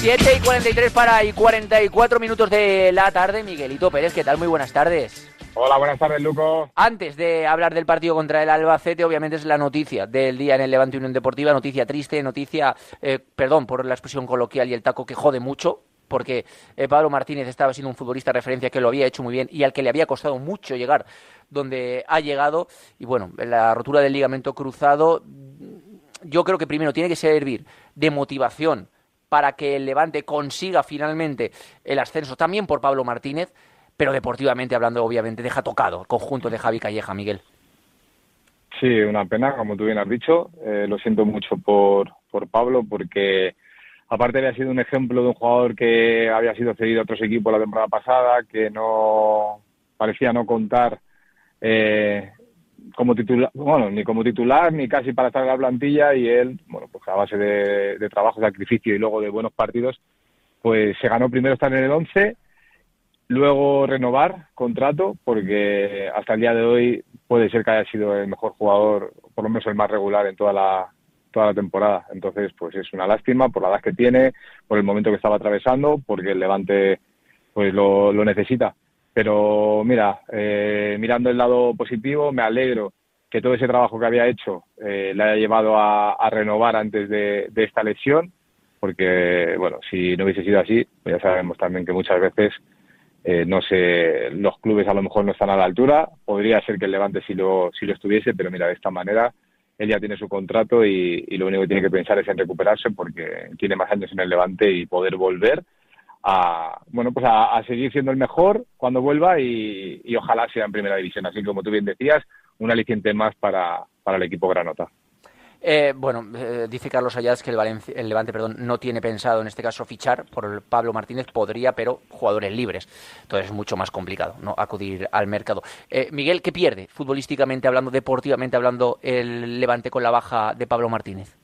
7 y 43 para y 44 minutos de la tarde. Miguelito Pérez, ¿qué tal? Muy buenas tardes. Hola, buenas tardes, Luco. Antes de hablar del partido contra el Albacete, obviamente es la noticia del día en el Levante Unión Deportiva, noticia triste, noticia, eh, perdón por la expresión coloquial y el taco que jode mucho, porque eh, Pablo Martínez estaba siendo un futbolista de referencia que lo había hecho muy bien y al que le había costado mucho llegar donde ha llegado. Y bueno, la rotura del ligamento cruzado, yo creo que primero tiene que servir de motivación para que el Levante consiga finalmente el ascenso, también por Pablo Martínez, pero deportivamente hablando, obviamente, deja tocado el conjunto de Javi Calleja, Miguel. Sí, una pena, como tú bien has dicho. Eh, lo siento mucho por, por Pablo, porque aparte había sido un ejemplo de un jugador que había sido cedido a otros equipos la temporada pasada, que no parecía no contar eh, como titular, bueno, ni como titular, ni casi para estar en la plantilla, y él, bueno, pues a base de, de trabajo, sacrificio y luego de buenos partidos, pues se ganó primero estar en el 11 luego renovar contrato, porque hasta el día de hoy puede ser que haya sido el mejor jugador, por lo menos el más regular en toda la, toda la temporada. Entonces, pues es una lástima por la edad que tiene, por el momento que estaba atravesando, porque el Levante pues lo, lo necesita. Pero mira, eh, mirando el lado positivo, me alegro que todo ese trabajo que había hecho eh, le haya llevado a, renovar antes de, esta lesión, porque, bueno, si no hubiese sido así, pues ya sabemos también que muchas veces eh, no sé, los clubes a lo mejor no están a la altura. Podría ser que el Levante sí lo, si lo estuviese, pero mira, de esta manera él ya tiene su contrato y, lo único que tiene que pensar es en recuperarse porque tiene más años en el Levante y poder volver a, bueno, pues a, seguir siendo el mejor cuando vuelva y, ojalá sea en primera división. Así como tú bien decías, un aliciente más para, para el equipo Granota. Eh, bueno, eh, dice Carlos Ayaz que el, el, Levante perdón, no tiene pensado en este caso fichar por Pablo Martínez, podría, pero jugadores libres. Entonces es mucho más complicado no acudir al mercado. Eh, Miguel, ¿qué pierde futbolísticamente hablando, deportivamente hablando, el Levante con la baja de Pablo Martínez?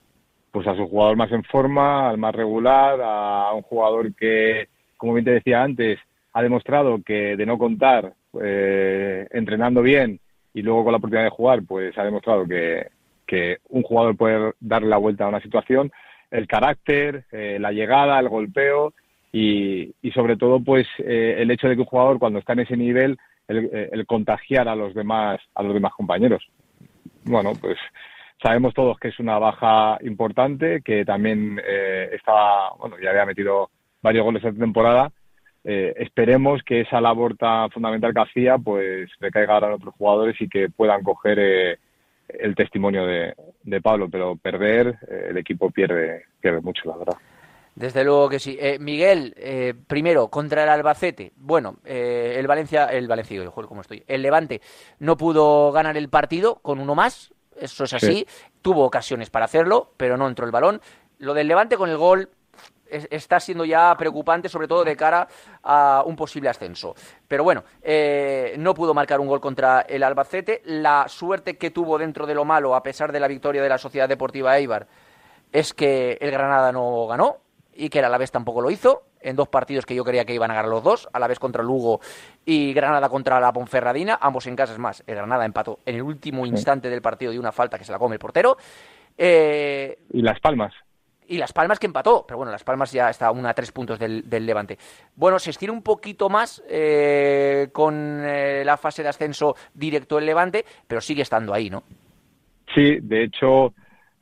Pues a su jugador más en forma, al más regular, a un jugador que, como bien te decía antes, ha demostrado que de no contar eh, entrenando bien y luego con la oportunidad de jugar, pues ha demostrado que, que un jugador puede darle la vuelta a una situación, el carácter, eh, la llegada, el golpeo y, y sobre todo pues eh, el hecho de que un jugador cuando está en ese nivel el, eh, el, contagiar a los demás a los demás compañeros. Bueno, pues sabemos todos que es una baja importante, que también eh, estaba, bueno, ya había metido varios goles esta temporada. Eh, esperemos que esa labor fundamental que hacía pues recaiga ahora en otros jugadores y que puedan coger eh, el testimonio de, Pablo, pero perder, eh, el equipo pierde, mucho, la verdad. Desde luego que sí. Eh, Miguel, primero, contra el Albacete. Bueno, eh, el Valencia, el Valencia, ¿cómo estoy? El Levante no pudo ganar el partido con uno más, eso es así. Sí. Tuvo ocasiones para hacerlo, pero no entró el balón. Lo del Levante con el gol, está siendo ya preocupante, sobre todo de cara a un posible ascenso. Pero bueno, eh, no pudo marcar un gol contra el Albacete. La suerte que tuvo dentro de lo malo, a pesar de la victoria de la Sociedad Deportiva Eibar, es que el Granada no ganó y que el Alavés tampoco lo hizo. En dos partidos que yo creía que iban a ganar los dos, Alavés contra Lugo y Granada contra la Ponferradina, ambos en casa es más. El Granada empató en el último instante del partido de una falta que se la come el portero. Eh, y Las Palmas y Las Palmas que empató, pero bueno, Las Palmas ya está a una a tres puntos del, del, Levante. Bueno, se estira un poquito más eh, con eh, la fase de ascenso directo del Levante, pero sigue estando ahí, ¿no? Sí, de hecho,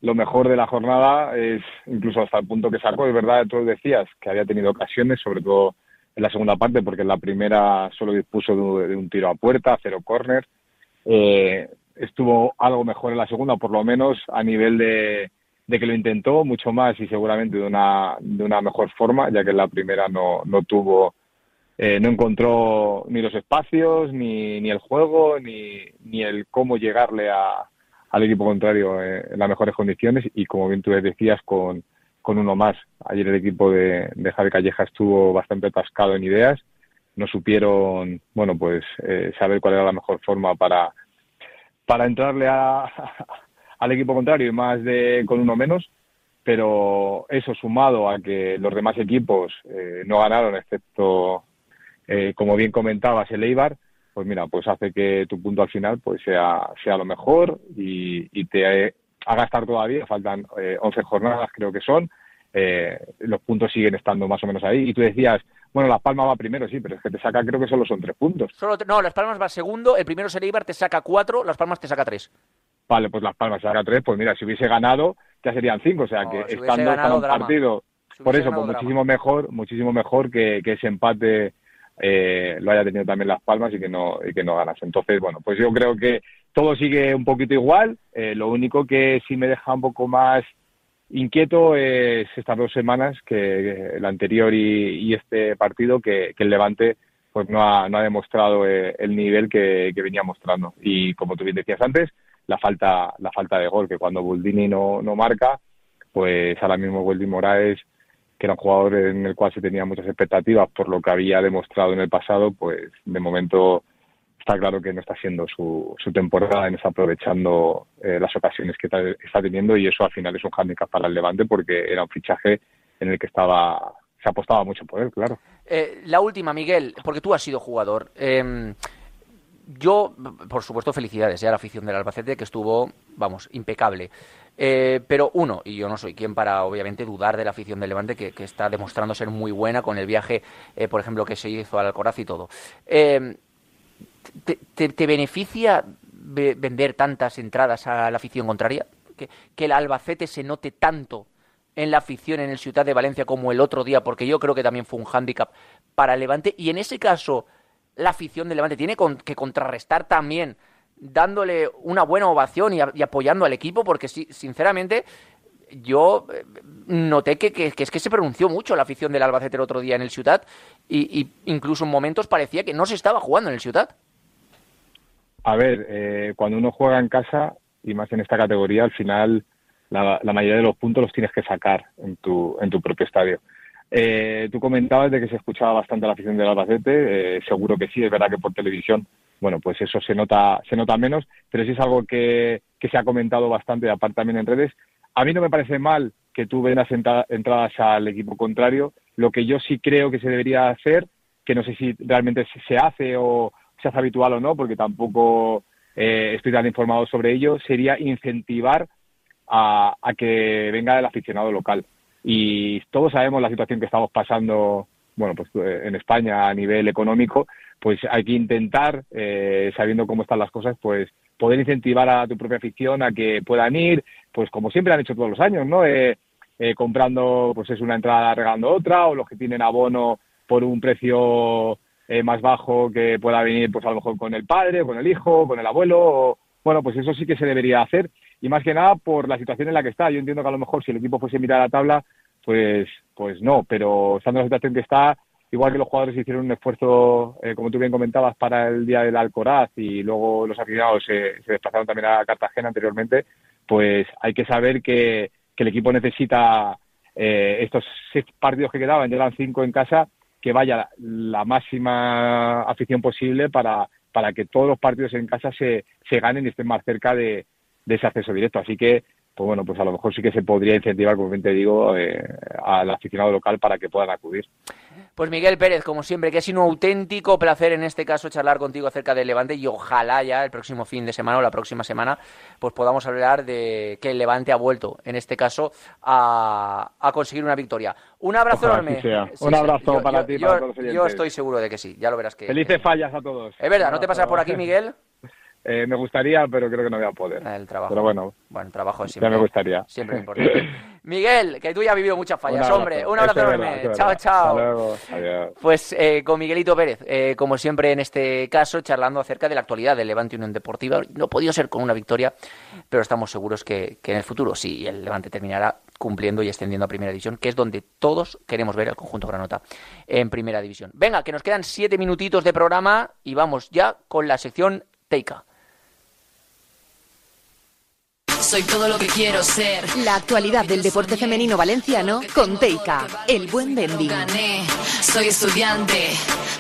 lo mejor de la jornada es incluso hasta el punto que sacó, es verdad, tú decías que había tenido ocasiones, sobre todo en la segunda parte, porque en la primera solo dispuso de, un tiro a puerta, cero córner. Eh, estuvo algo mejor en la segunda, por lo menos a nivel de de que lo intentó mucho más y seguramente de una, de una mejor forma, ya que en la primera no, no tuvo, eh, no encontró ni los espacios, ni, ni el juego, ni, ni el cómo llegarle a, al equipo contrario eh, en las mejores condiciones y como bien tú decías con, con uno más. Ayer el equipo de, de Javi Calleja estuvo bastante atascado en ideas, no supieron, bueno, pues eh, saber cuál era la mejor forma para, para entrarle a, *laughs* al equipo contrario y más de con uno menos, pero eso sumado a que los demás equipos eh, no ganaron, excepto, eh, como bien comentabas, el Eibar, pues mira, pues hace que tu punto al final pues sea, sea lo mejor y, y te haga estar todavía, faltan eh, 11 jornadas creo que son, eh, los puntos siguen estando más o menos ahí. Y tú decías, bueno, Las Palmas va primero, sí, pero es que te saca, creo que solo son tres puntos. Solo, no, Las Palmas va segundo, el primero es el Eibar, te saca cuatro, Las Palmas te saca tres. Vale, pues Las Palmas saca tres, pues mira, si hubiese ganado ya serían cinco, o sea No, que si estando ganado, un drama. partido, por eso, pues muchísimo mejor, muchísimo mejor que, que ese empate eh, lo haya tenido también Las Palmas y que no y que no ganas. Entonces, bueno, pues yo creo que todo sigue un poquito igual. Eh, lo único que sí me deja un poco más inquieto es estas dos semanas, que, el anterior y, este partido, que, el Levante pues no ha, demostrado eh, el nivel que, venía mostrando. Y como tú bien decías antes, la falta, la falta de gol, que cuando Buldini no, no marca, pues ahora mismo Weldy Moraes que era un jugador en el cual se tenía muchas expectativas por lo que había demostrado en el pasado, pues de momento está claro que no está siendo su, su temporada, no está aprovechando eh, las ocasiones que está, teniendo y eso al final es un hándicap para el Levante porque era un fichaje en el que estaba se apostaba mucho por él, claro. Eh, la última, Miguel, porque tú has sido jugador. Em, yo, por supuesto, felicidades ¿eh? a la afición del Albacete, que estuvo, vamos, impecable. Eh, pero uno, y yo no soy quien para obviamente dudar de la afición del Levante, que, está demostrando ser muy buena con el viaje, eh, por ejemplo, que se hizo al Alcoraz y todo. Eh, te, beneficia vender tantas entradas a la afición contraria? ¿Que, ¿Que el Albacete se note tanto en la afición en el Ciudad de Valencia como el otro día? Porque yo creo que también fue un hándicap para el Levante. Y en ese caso, la afición del Levante tiene que contrarrestar también dándole una buena ovación y, apoyando al equipo, porque sí, sinceramente yo eh, noté que, es que se pronunció mucho la afición del Albacete el otro día en el Ciudad y, incluso en momentos parecía que no se estaba jugando en el Ciudad. A ver, eh, cuando uno juega en casa y más en esta categoría, al final la, mayoría de los puntos los tienes que sacar en tu, en tu propio estadio. Eh, tú comentabas de que se escuchaba bastante la afición del Albacete, seguro que sí, es verdad que por televisión bueno, pues eso se nota, se nota menos, pero sí es algo que, se ha comentado bastante, aparte también en redes. A mí no me parece mal que tú vendas entradas al equipo contrario. Lo que yo sí creo que se debería hacer, que no sé si realmente se hace o se hace habitual o no, porque tampoco eh, estoy tan informado sobre ello, sería incentivar a, a, que venga el aficionado local. Y todos sabemos la situación que estamos pasando, bueno, pues eh, en España a nivel económico pues hay que intentar, eh, sabiendo cómo están las cosas, pues poder incentivar a tu propia afición a que puedan ir, pues como siempre han hecho todos los años, ¿no? Eh, eh, comprando, pues es una entrada regalando otra, o los que tienen abono por un precio más bajo que pueda venir, pues a lo mejor con el padre, con el hijo, con el abuelo, bueno, pues eso sí que se debería hacer, y más que nada por la situación en la que está. Yo entiendo que a lo mejor si el equipo fuese a mirar la tabla, pues, pues no, pero estando en la situación que está, igual que los jugadores hicieron un esfuerzo, eh, como tú bien comentabas, para el día del Alcoraz y luego los aficionados se, desplazaron también a Cartagena anteriormente, pues hay que saber que, el equipo necesita eh, estos seis partidos que quedaban, ya cinco en casa, que vaya la máxima afición posible para, para que todos los partidos en casa se, se ganen y estén más cerca de, de ese acceso directo. Así que pues bueno, pues a lo mejor sí que se podría incentivar, como bien te digo, eh, al aficionado local para que puedan acudir. Pues Miguel Pérez, como siempre, que ha sido un auténtico placer en este caso charlar contigo acerca del Levante y ojalá ya el próximo fin de semana o la próxima semana pues podamos hablar de que el Levante ha vuelto, en este caso, a, conseguir una victoria. Un abrazo enorme. un abrazo para ti, para todos Yo estoy seguro de que sí, ya lo verás que... Felices fallas a todos. Es verdad, ¿no te pasa por aquí, Miguel? *laughs* Eh, me gustaría, pero creo que no voy a poder. El trabajo. Pero bueno. Bueno, el trabajo siempre. Ya me gustaría. Siempre importante. *laughs* Miguel, que tú ya has vivido muchas fallas, hombre. Un abrazo enorme. chao, chao. Pues eh, con Miguelito Pérez, eh, como siempre en este caso, charlando acerca de la actualidad del Levante Unión Deportiva. No ha podido ser con una victoria, pero estamos seguros que, que en el futuro sí, el Levante terminará cumpliendo y extendiendo a Primera División, que es donde todos queremos ver al conjunto Granota en Primera División. Venga, que nos quedan siete minutitos de programa y vamos ya con la sección Teika. Soy todo lo que quiero ser. La actualidad del deporte femenino valenciano con Teika, el buen vending. Soy estudiante,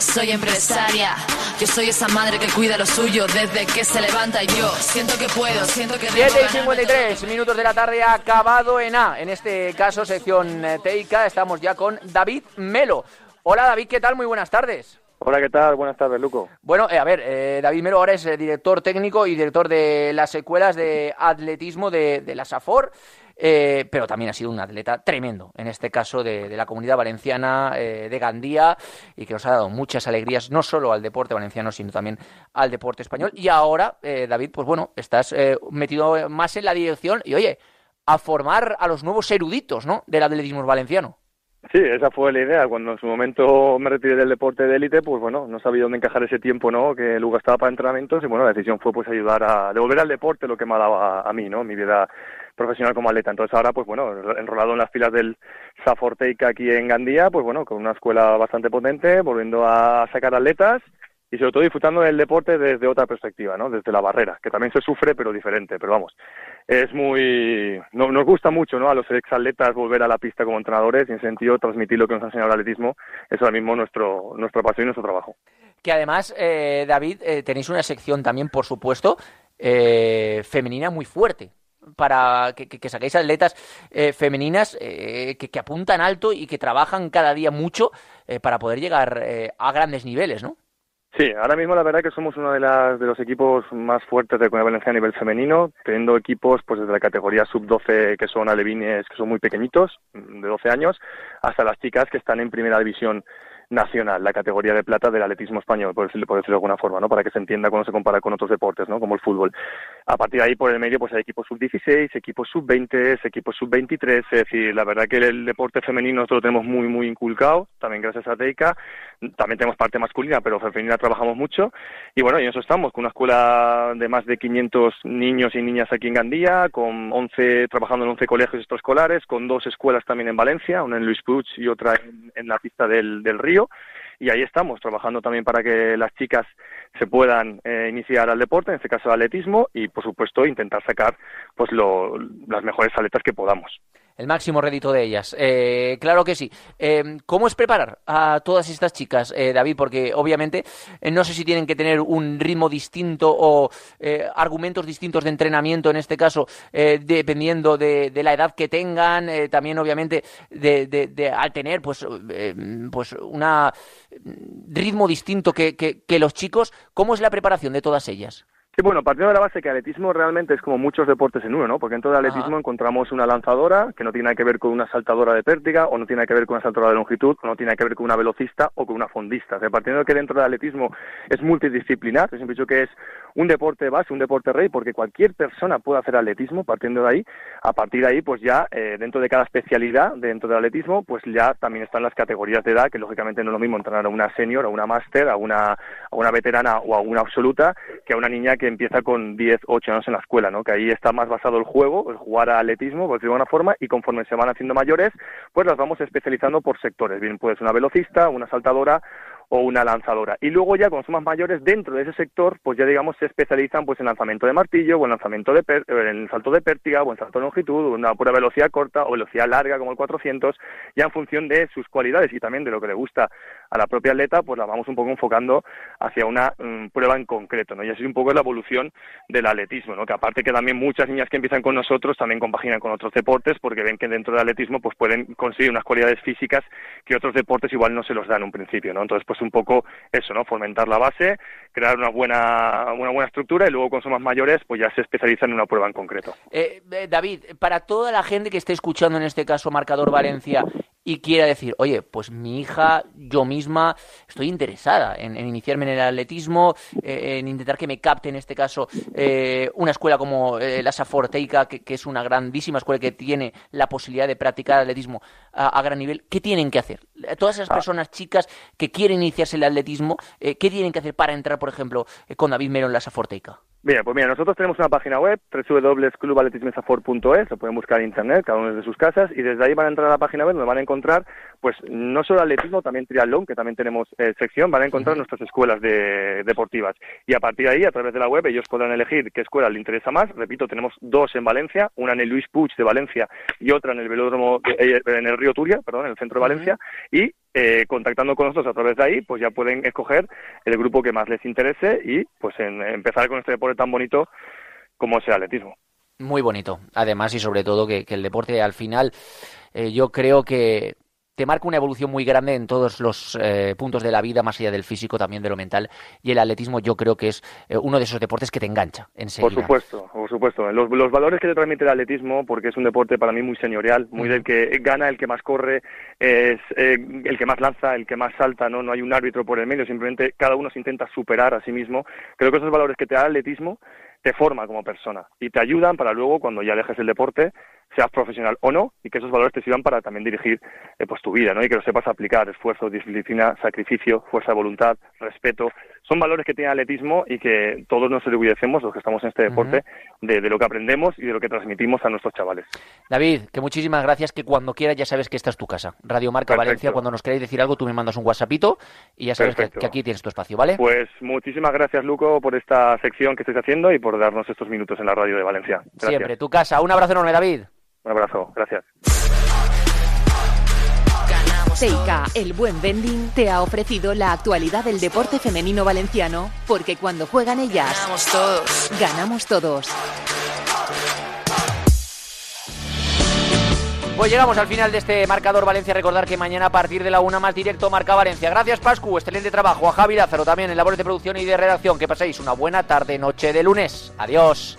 soy empresaria. Yo soy esa madre que cuida lo suyo desde que se levanta y yo siento que puedo, siento que 7 y 53 minutos de la tarde acabado en A. En este caso, sección eh, Teika, estamos ya con David Melo. Hola David, ¿qué tal? Muy buenas tardes. Hola, ¿qué tal? Buenas tardes, Luco. Bueno, eh, a ver, eh, David Melo ahora es eh, director técnico y director de las secuelas de atletismo de, la SAFOR, pero también ha sido un atleta tremendo, en este caso de, la comunidad valenciana de Gandía, y que nos ha dado muchas alegrías, no solo al deporte valenciano, sino también al deporte español. Y ahora, David, pues bueno, estás metido más en la dirección y, oye, a formar a los nuevos eruditos, ¿no?, del atletismo valenciano. Sí, esa fue la idea. Cuando en su momento me retiré del deporte de élite, pues bueno, no sabía dónde encajar ese tiempo, ¿no? Que luego estaba para entrenamientos y bueno, la decisión fue pues ayudar a devolver al deporte lo que me ha dado a, mí, ¿no? Mi vida profesional como atleta. Entonces ahora, pues bueno, enrolado en las filas del Saforteica aquí en Gandía, pues bueno, con una escuela bastante potente, volviendo a sacar atletas y sobre todo disfrutando del deporte desde otra perspectiva, ¿no? Desde la barrera, que también se sufre, pero diferente. Pero vamos, es muy... nos gusta mucho, ¿no? A los exatletas volver a la pista como entrenadores y en sentido transmitir lo que nos ha enseñado el atletismo. Es ahora mismo nuestro, nuestra pasión y nuestro trabajo. Que además, eh, David, eh, tenéis una sección también, por supuesto, eh, femenina muy fuerte para que, que, saquéis atletas femeninas que, que, apuntan alto y que trabajan cada día mucho para poder llegar a grandes niveles, ¿no? Sí, ahora mismo la verdad que somos uno de, las, de los equipos más fuertes de Comunidad Valenciana a nivel femenino, teniendo equipos pues desde la categoría sub-12 que son alevines, que son muy pequeñitos, de 12 años, hasta las chicas que están en primera división nacional, la categoría de plata del atletismo español, por decirlo, por decirlo de alguna forma, ¿no? Para que se entienda cuando se compara con otros deportes, ¿no? Como el fútbol. A partir de ahí, por el medio, pues hay equipos sub-16, equipos sub-20, equipos sub-23, es decir, la verdad que el deporte femenino nosotros lo tenemos muy, muy inculcado, también gracias a Teica, también tenemos parte masculina, pero femenina trabajamos mucho, y bueno, y en eso estamos, con una escuela de más de 500 niños y niñas aquí en Gandía, con 11, trabajando en 11 colegios extraescolares, con dos escuelas también en Valencia, una en Luis Puig y otra en, la pista del, del Río, y ahí estamos, trabajando también para que las chicas se puedan eh, iniciar al deporte, en este caso al atletismo, y por supuesto intentar sacar pues las mejores aletas que podamos el máximo rédito de ellas. Eh, claro que sí. Eh, ¿Cómo es preparar a todas estas chicas, eh, David? Porque obviamente no sé si tienen que tener un ritmo distinto o argumentos distintos de entrenamiento, en este caso, dependiendo de, la edad que tengan, también obviamente de, al tener pues, pues una ritmo distinto que, que los chicos. ¿Cómo es la preparación de todas ellas? Sí, bueno, partiendo de la base que atletismo realmente es como muchos deportes en uno, ¿no? Porque en todo el atletismo encontramos una lanzadora que no tiene nada que ver con una saltadora de pértiga, o no tiene nada que ver con una saltadora de longitud, o no tiene nada que ver con una velocista o con una fondista. O sea, partiendo de que dentro del atletismo es multidisciplinar, yo siempre he dicho que es un deporte base, un deporte rey, porque cualquier persona puede hacer atletismo partiendo de ahí. A partir de ahí, pues ya eh, dentro de cada especialidad dentro del atletismo, pues ya también están las categorías de edad, que lógicamente no es lo mismo entrenar a una senior, a una máster, a una, a una veterana o a una absoluta, que a una niña que que empieza con 10, 8 años en la escuela, ¿no? Que ahí está más basado el juego, el jugar a atletismo, por decirlo de alguna forma, y conforme se van haciendo mayores, pues las vamos especializando por sectores. Bien, puede ser una velocista, una saltadora o una lanzadora. Y luego ya son más mayores, dentro de ese sector, pues ya digamos se especializan pues en lanzamiento de martillo, o en lanzamiento de en salto de pértiga, o en salto de longitud, o una pura velocidad corta, o velocidad larga como el 400, ya en función de sus cualidades y también de lo que le gusta a la propia atleta, pues la vamos un poco enfocando hacia una mm, prueba en concreto, ¿no? Y así un poco es la evolución del atletismo, ¿no? Que aparte que también muchas niñas que empiezan con nosotros también compaginan con otros deportes porque ven que dentro del atletismo pues pueden conseguir unas cualidades físicas que otros deportes igual no se los dan en un principio, ¿no? Entonces pues un poco eso, ¿no? Fomentar la base, crear una buena, una buena estructura y luego con son más mayores, pues ya se especializan en una prueba en concreto. Eh, eh, David, para toda la gente que esté escuchando en este caso Marcador Valencia y quiera decir, oye, pues mi hija, yo misma, estoy interesada en, iniciarme en el atletismo, eh, en intentar que me capte, en este caso, una escuela como la Saforteica, que, que, es una grandísima escuela que tiene la posibilidad de practicar atletismo a, gran nivel, ¿qué tienen que hacer? Todas esas ah. personas chicas que quieren iniciarse en el atletismo, ¿qué tienen que hacer para entrar, por ejemplo, con David Mero en la Saforteica? Bien, pues mira, nosotros tenemos una página web, www.clubatletismesafor.es, lo pueden buscar en internet, cada uno desde sus casas, y desde ahí van a entrar a la página web donde van a encontrar, pues, no solo atletismo, también triatlón, que también tenemos eh, sección, van a encontrar nuestras escuelas deportivas. Y a partir de ahí, a través de la web, ellos podrán elegir qué escuela les interesa más. Repito, tenemos dos en Valencia, una en el Luis Puig de Valencia y otra en el velódromo, eh, en el Río Turia, perdón, en el centro de Valencia, y eh, contactando con nosotros a través de ahí, pues ya pueden escoger el grupo que más les interese y pues en, empezar con este deporte tan bonito como es el atletismo. Muy bonito, además y sobre todo que, el deporte al final eh, yo creo que te marca una evolución muy grande en todos los eh, puntos de la vida, más allá del físico, también de lo mental. Y el atletismo yo creo que es eh, uno de esos deportes que te engancha enseguida. Por supuesto, por supuesto. Los, valores que te transmite el atletismo, porque es un deporte para mí muy señorial, muy del que gana el que más corre, es eh, el que más lanza, el que más salta, ¿no? No hay un árbitro por el medio, simplemente cada uno se intenta superar a sí mismo. Creo que esos valores que te da el atletismo te forma como persona y te ayudan para luego, cuando ya dejes el deporte, seas profesional o no, y que esos valores te sirvan para también dirigir eh, pues tu vida, ¿no? Y que lo sepas aplicar, esfuerzo, disciplina, sacrificio, fuerza de voluntad, respeto, son valores que tiene el atletismo y que todos nos orgullecemos, los que estamos en este deporte, de, de, lo que aprendemos y de lo que transmitimos a nuestros chavales. David, que muchísimas gracias, que cuando quieras ya sabes que esta es tu casa. Radio Marca Valencia, cuando nos queráis decir algo, tú me mandas un WhatsAppito y ya sabes que, que, aquí tienes tu espacio, ¿vale? Pues muchísimas gracias, Luco, por esta sección que estáis haciendo y por darnos estos minutos en la radio de Valencia. Gracias. Siempre, tu casa. Un abrazo enorme, David. Un abrazo, gracias. Seika, el buen vending, te ha ofrecido la actualidad del deporte femenino valenciano, porque cuando juegan ellas, ganamos todos. Ganamos todos. Pues llegamos al final de este marcador Valencia. Recordar que mañana a partir de la una más directo marca Valencia. Gracias Pascu, excelente trabajo. A Javi Lázaro también en labores de producción y de redacción. Que paséis una buena tarde, noche de lunes. Adiós.